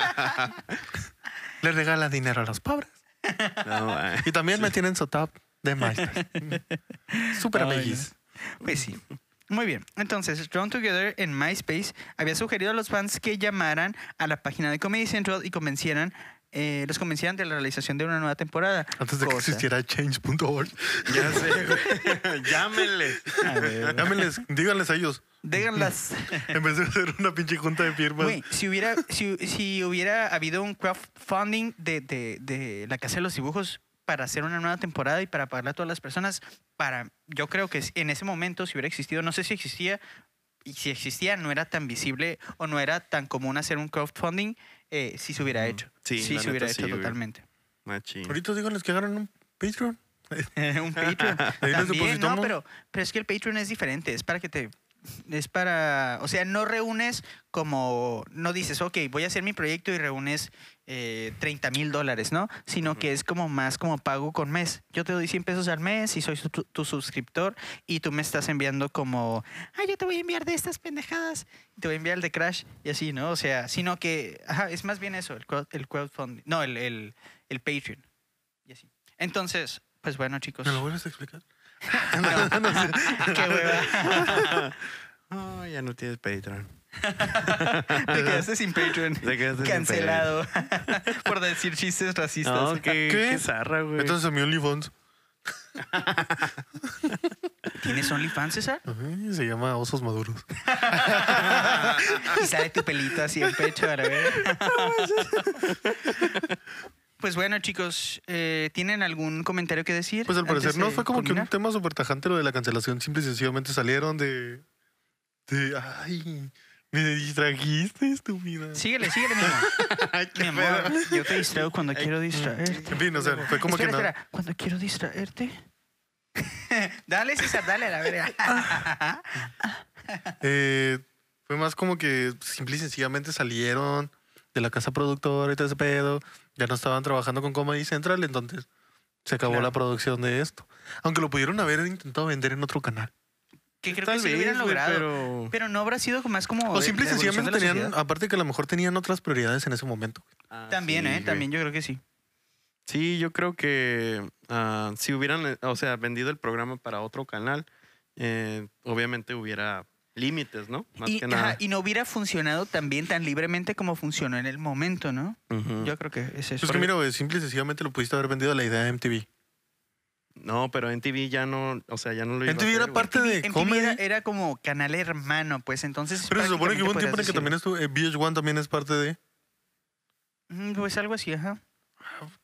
Le regala dinero a los pobres. No. Y también me tienen su top de MySpace. Súper amiguis. Pues sí. Muy bien. Entonces, Drawn Together en MySpace había sugerido a los fans que llamaran a la página de Comedy Central y convencieran, eh, los convencieran de la realización de una nueva temporada. Antes de que Cosa- existiera change.org. Ya sé, güey. Llámenles. Llámenles, díganles a ellos. Díganlas. En vez de hacer una pinche junta de firmas. Güey, si hubiera, si, si hubiera habido un crowdfunding de, de, de la Casa de los Dibujos para hacer una nueva temporada y para pagarle a todas las personas, para, yo creo que en ese momento, si hubiera existido, no sé si existía, y si existía, no era tan visible o no era tan común hacer un crowdfunding, eh, sí se hubiera hecho. Sí, se hubiera neta hecho sí, totalmente. Machín. Ahorita díganles que hagan un Patreon. un Patreon. También, no, pero, pero es que el Patreon es diferente. Es para que te. Es para. O sea, no reúnes como. No dices, ok, voy a hacer mi proyecto y reúnes eh, 30 mil dólares, ¿no? Sino que es como más como pago con mes. Yo te doy 100 pesos al mes y soy tu, tu suscriptor y tú me estás enviando como. Ah, yo te voy a enviar de estas pendejadas. Y te voy a enviar el de Crash y así, ¿no? O sea, sino que. Ajá, es más bien eso, el, crowd- el crowdfunding. No, el, el, el Patreon. Y así. Entonces, pues bueno, chicos. ¿Me lo vuelves a explicar? No, no sé. Qué hueva. Ah, ya no tienes Patreon. Te quedaste sin Patreon. Te quedaste sin Cancelado. Por decir chistes racistas. No, qué, ¿Qué? qué zarra, güey. Entonces a mi OnlyFans. ¿Tienes OnlyFans, César? Se llama Osos Maduros. Y sale tu pelito así en pecho, a la vez. Pues bueno, chicos, eh, ¿tienen algún comentario que decir? Pues al parecer no fue como que un tema súper tajante lo de la cancelación. Simple y sencillamente salieron de. De. Ay, me distrajiste, estúpida. Síguele, síguele, mi amor. mi amor, yo te distraigo cuando quiero distraerte. En fin, o sea, fue como espera, que espera, cuando quiero distraerte. dale, César, dale a la verga. Eh, fue más como que simple y sencillamente salieron de la casa productora y todo ese pedo. Ya no estaban trabajando con Comedy Central, entonces se acabó Claro. la producción de esto. Aunque lo pudieron haber intentado vender en otro canal. Que creo Tal que sí lo hubieran logrado. pero... Pero no habrá sido más como. O simple y sencillamente tenían, sociedad. aparte que a lo mejor tenían otras prioridades en ese momento. Ah, También, sí, ¿eh? güey. También yo creo que sí. Sí, yo creo que ah, si hubieran, eh, o sea, vendido el programa para otro canal, eh, obviamente hubiera límites, ¿no? Más Y, que ajá, nada. y no hubiera funcionado tan bien, tan libremente como funcionó en el momento, ¿no? Yo creo que es eso. Es que mira, güey, simple y sencillamente lo pudiste haber vendido a la idea de MTV. No, pero en TV ya no, o sea, ya no lo iba a MTV hacer, era güey. parte de MTV comedy. era, era como canal hermano, pues entonces. Pero se supone que hubo un tiempo en el que también estuvo, eh, VH1 también es parte de... Mm, Pues algo así, ajá.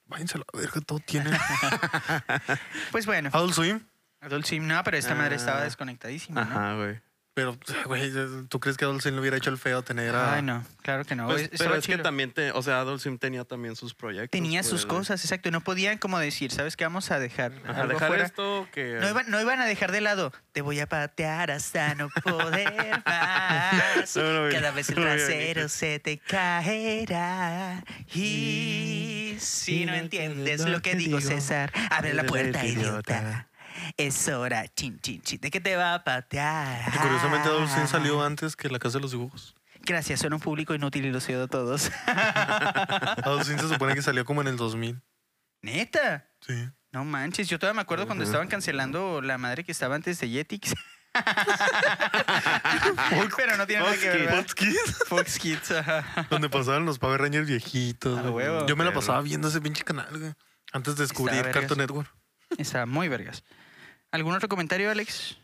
Váyanse a la verga, todo tiene. Pues bueno, Adult Swim. Adult Swim, no, pero esta madre estaba Ah. desconectadísima, ¿no? Ajá, güey. Pero, güey, ¿tú crees que Swim le hubiera hecho el feo tener a... Ay, no, claro que no. Pues, es- pero estaba es que también, te, o sea, Swim tenía también sus proyectos. Tenía pues, sus cosas, exacto. No podían como decir, ¿sabes qué? Vamos a dejar. Ajá, algo dejar fuera. esto que... No iban, no iban a dejar de lado. Te voy a patear hasta no poder más. No, no, güey. Cada vez el trasero se te caerá. Y si no entiendes lo que digo, César, abre la puerta, idiota. Es hora, chin, chin, chin, de que te va a patear. Y curiosamente Swim salió antes que La Casa de los Dibujos. Gracias, son un público inútil y los odio a todos. Swim se supone que salió como en el 2000. Neta. Sí. No manches, yo todavía me acuerdo cuando estaban cancelando la madre que estaba antes de Jetix. Pero no tiene nada que ver. Fox Kids. Fox Kids, ajá. Donde pasaban los Power Rangers viejitos. A güey. huevo. Yo me la pasaba viendo ese pinche canal, güey. Antes de descubrir. Cartoon Network. Está muy vergas. ¿Algún otro comentario, Alex?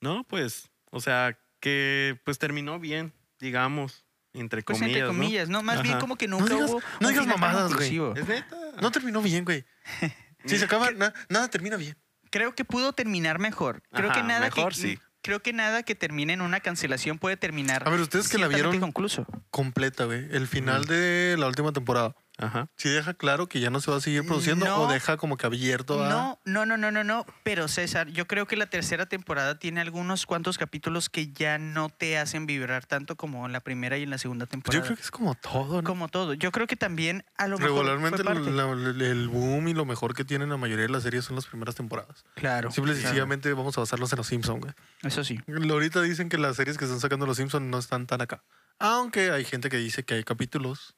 No, pues, o sea, que pues terminó bien, digamos, entre Pues comillas, entre comillas, ¿no? Más bien como que nunca digas- hubo. no digas mamadas, güey. ¿no? Es neta. No terminó bien, güey. Si se acaba, na- nada termina bien. Creo que pudo terminar mejor. Creo que nada mejor que. sí. Creo que nada que termine en una cancelación puede terminar. A ver, ustedes que la vieron concluso. completa, güey. El final de la última temporada. Ajá. ¿Sí deja claro que ya no se va a seguir produciendo No. o deja como que abierto a... No, no, no, no, no, no. Pero César, yo creo que la tercera temporada tiene algunos cuantos capítulos que ya no te hacen vibrar tanto como en la primera y en la segunda Pues temporada. yo creo que es como todo, ¿no? Como todo. Yo creo que también a lo mejor Regularmente fue parte. la- la- el boom y lo mejor que tienen la mayoría de las series son las primeras temporadas. Claro. Simple y claro. sencillamente vamos a basarnos en los Simpsons, güey. Eso sí. Ahorita dicen que las series que están sacando los Simpsons no están tan acá. Aunque hay gente que dice que hay capítulos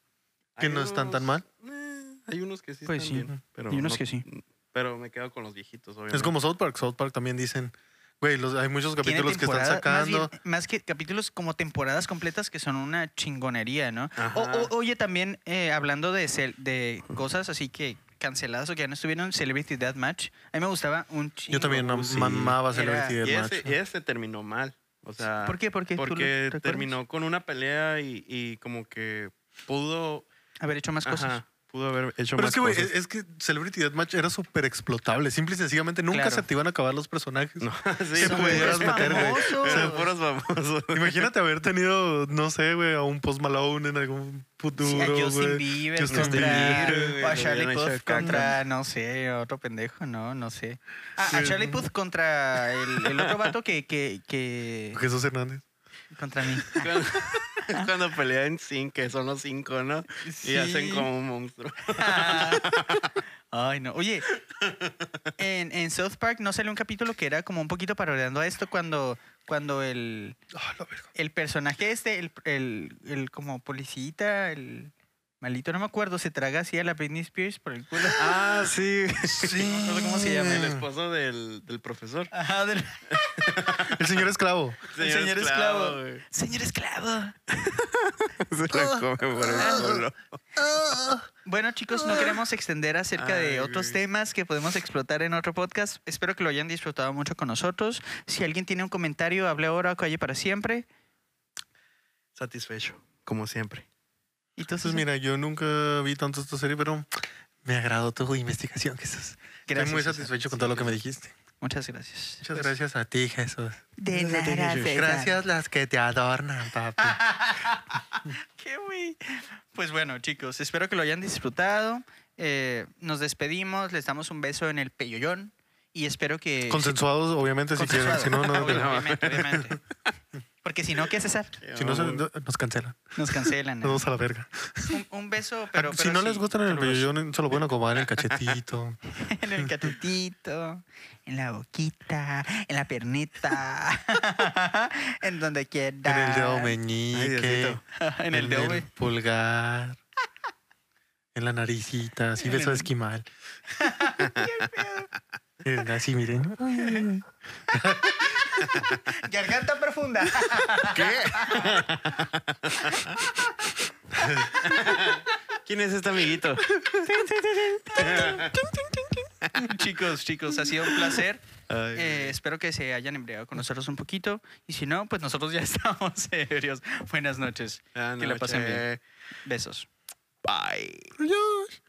que no están tan mal. eh, hay unos que sí Pues están sí. bien, pero Y unos no- que sí. Pero me quedo con los viejitos, obviamente. Es como South Park. South Park también dicen, güey, los- hay muchos Tiene capítulos que están temporada- sacando. Más, bien- más que capítulos como temporadas completas que son una chingonería, ¿no? Ajá. O- o- oye, también eh, hablando de, cel- de cosas así que canceladas o que ya no estuvieron, Celebrity Deathmatch. A mí me gustaba un chingo. Yo también sí. mamaba Era- Celebrity y Deathmatch. ese, y ese terminó mal. O sea, ¿Por qué? ¿Por qué? ¿Tú lo porque recuerdas? terminó con una pelea y, y como que pudo, Haber hecho más cosas. ajá, pudo haber hecho Pero más es que, güey, cosas. es, es que Celebrity Deathmatch era súper explotable. Simple y sencillamente nunca Claro. se te iban a acabar los personajes. No, sí, que pudieras meter, güey. famosos. Eran puros famosos. Imagínate haber tenido, no sé, güey, a un Post Malone en algún futuro, Sí, a Justin. Bieber Justin contra, Bieber, güey, o a Charlie hubieran Puth contra, no sé, otro pendejo, no, no sé. Ah, a Sí. Charlie Puth contra el, el otro vato que, que, que Jesús Hernández. contra mí. Cuando, cuando pelean sin que son los cinco, ¿no? Sí. Y hacen como un monstruo. Ay, no. Oye, en, en South Park no salió un capítulo que era como un poquito parodiando a esto cuando, cuando el, la verga. el personaje este, el, el, el como policita, el malito, no me acuerdo, se traga así a la Britney Spears por el culo. Ah, sí. Sí, no me acuerdo cómo se llama. El esposo del, del profesor. Ajá, del- El señor esclavo. El señor esclavo. güey. Señor esclavo. Se la come por el culo. Bueno, chicos, no queremos extender acerca de otros güey. temas que podemos explotar en otro podcast. Espero que lo hayan disfrutado mucho con nosotros. Si alguien tiene un comentario, hable ahora o calle para siempre. Satisfecho, como siempre. Entonces, Susan? mira, yo nunca vi tanto esta serie, pero me agradó tu investigación, Jesús. Gracias, Estoy muy César. satisfecho con todo lo que me dijiste. Muchas gracias. Muchas gracias a ti, Jesús. De nada, Jesús. César. Gracias las que te adornan, papi. Qué güey. Pues bueno, chicos, espero que lo hayan disfrutado. Eh, nos despedimos, les damos un beso en el peyollón y espero que... Consensuados, obviamente, si quieren. Si no, no. obviamente, obviamente. Porque si no, ¿qué César? Si no, se- nos cancelan. Nos cancelan. Nos ¿no? vamos a la verga. Un, un beso, pero... si pero no sí, les gustan en el caluroso. pellón, se lo pueden acomodar en el cachetito. En el catutito, en la boquita, en la pernita, en donde quiera. En el dedo Ay, meñique. Diosito. en el dedo, güey. pulgar. En la naricita. Así En beso de el- esquimal. Eh, Así, miren. Garganta profunda. ¿Qué? ¿Quién es este amiguito? chicos, chicos, ha sido un placer. Ay, Eh, espero que se hayan embriagado con nosotros un poquito. Y si no, pues nosotros ya estamos serios. Buenas noches. buenas que la pasen bien. Besos. Bye. Adiós.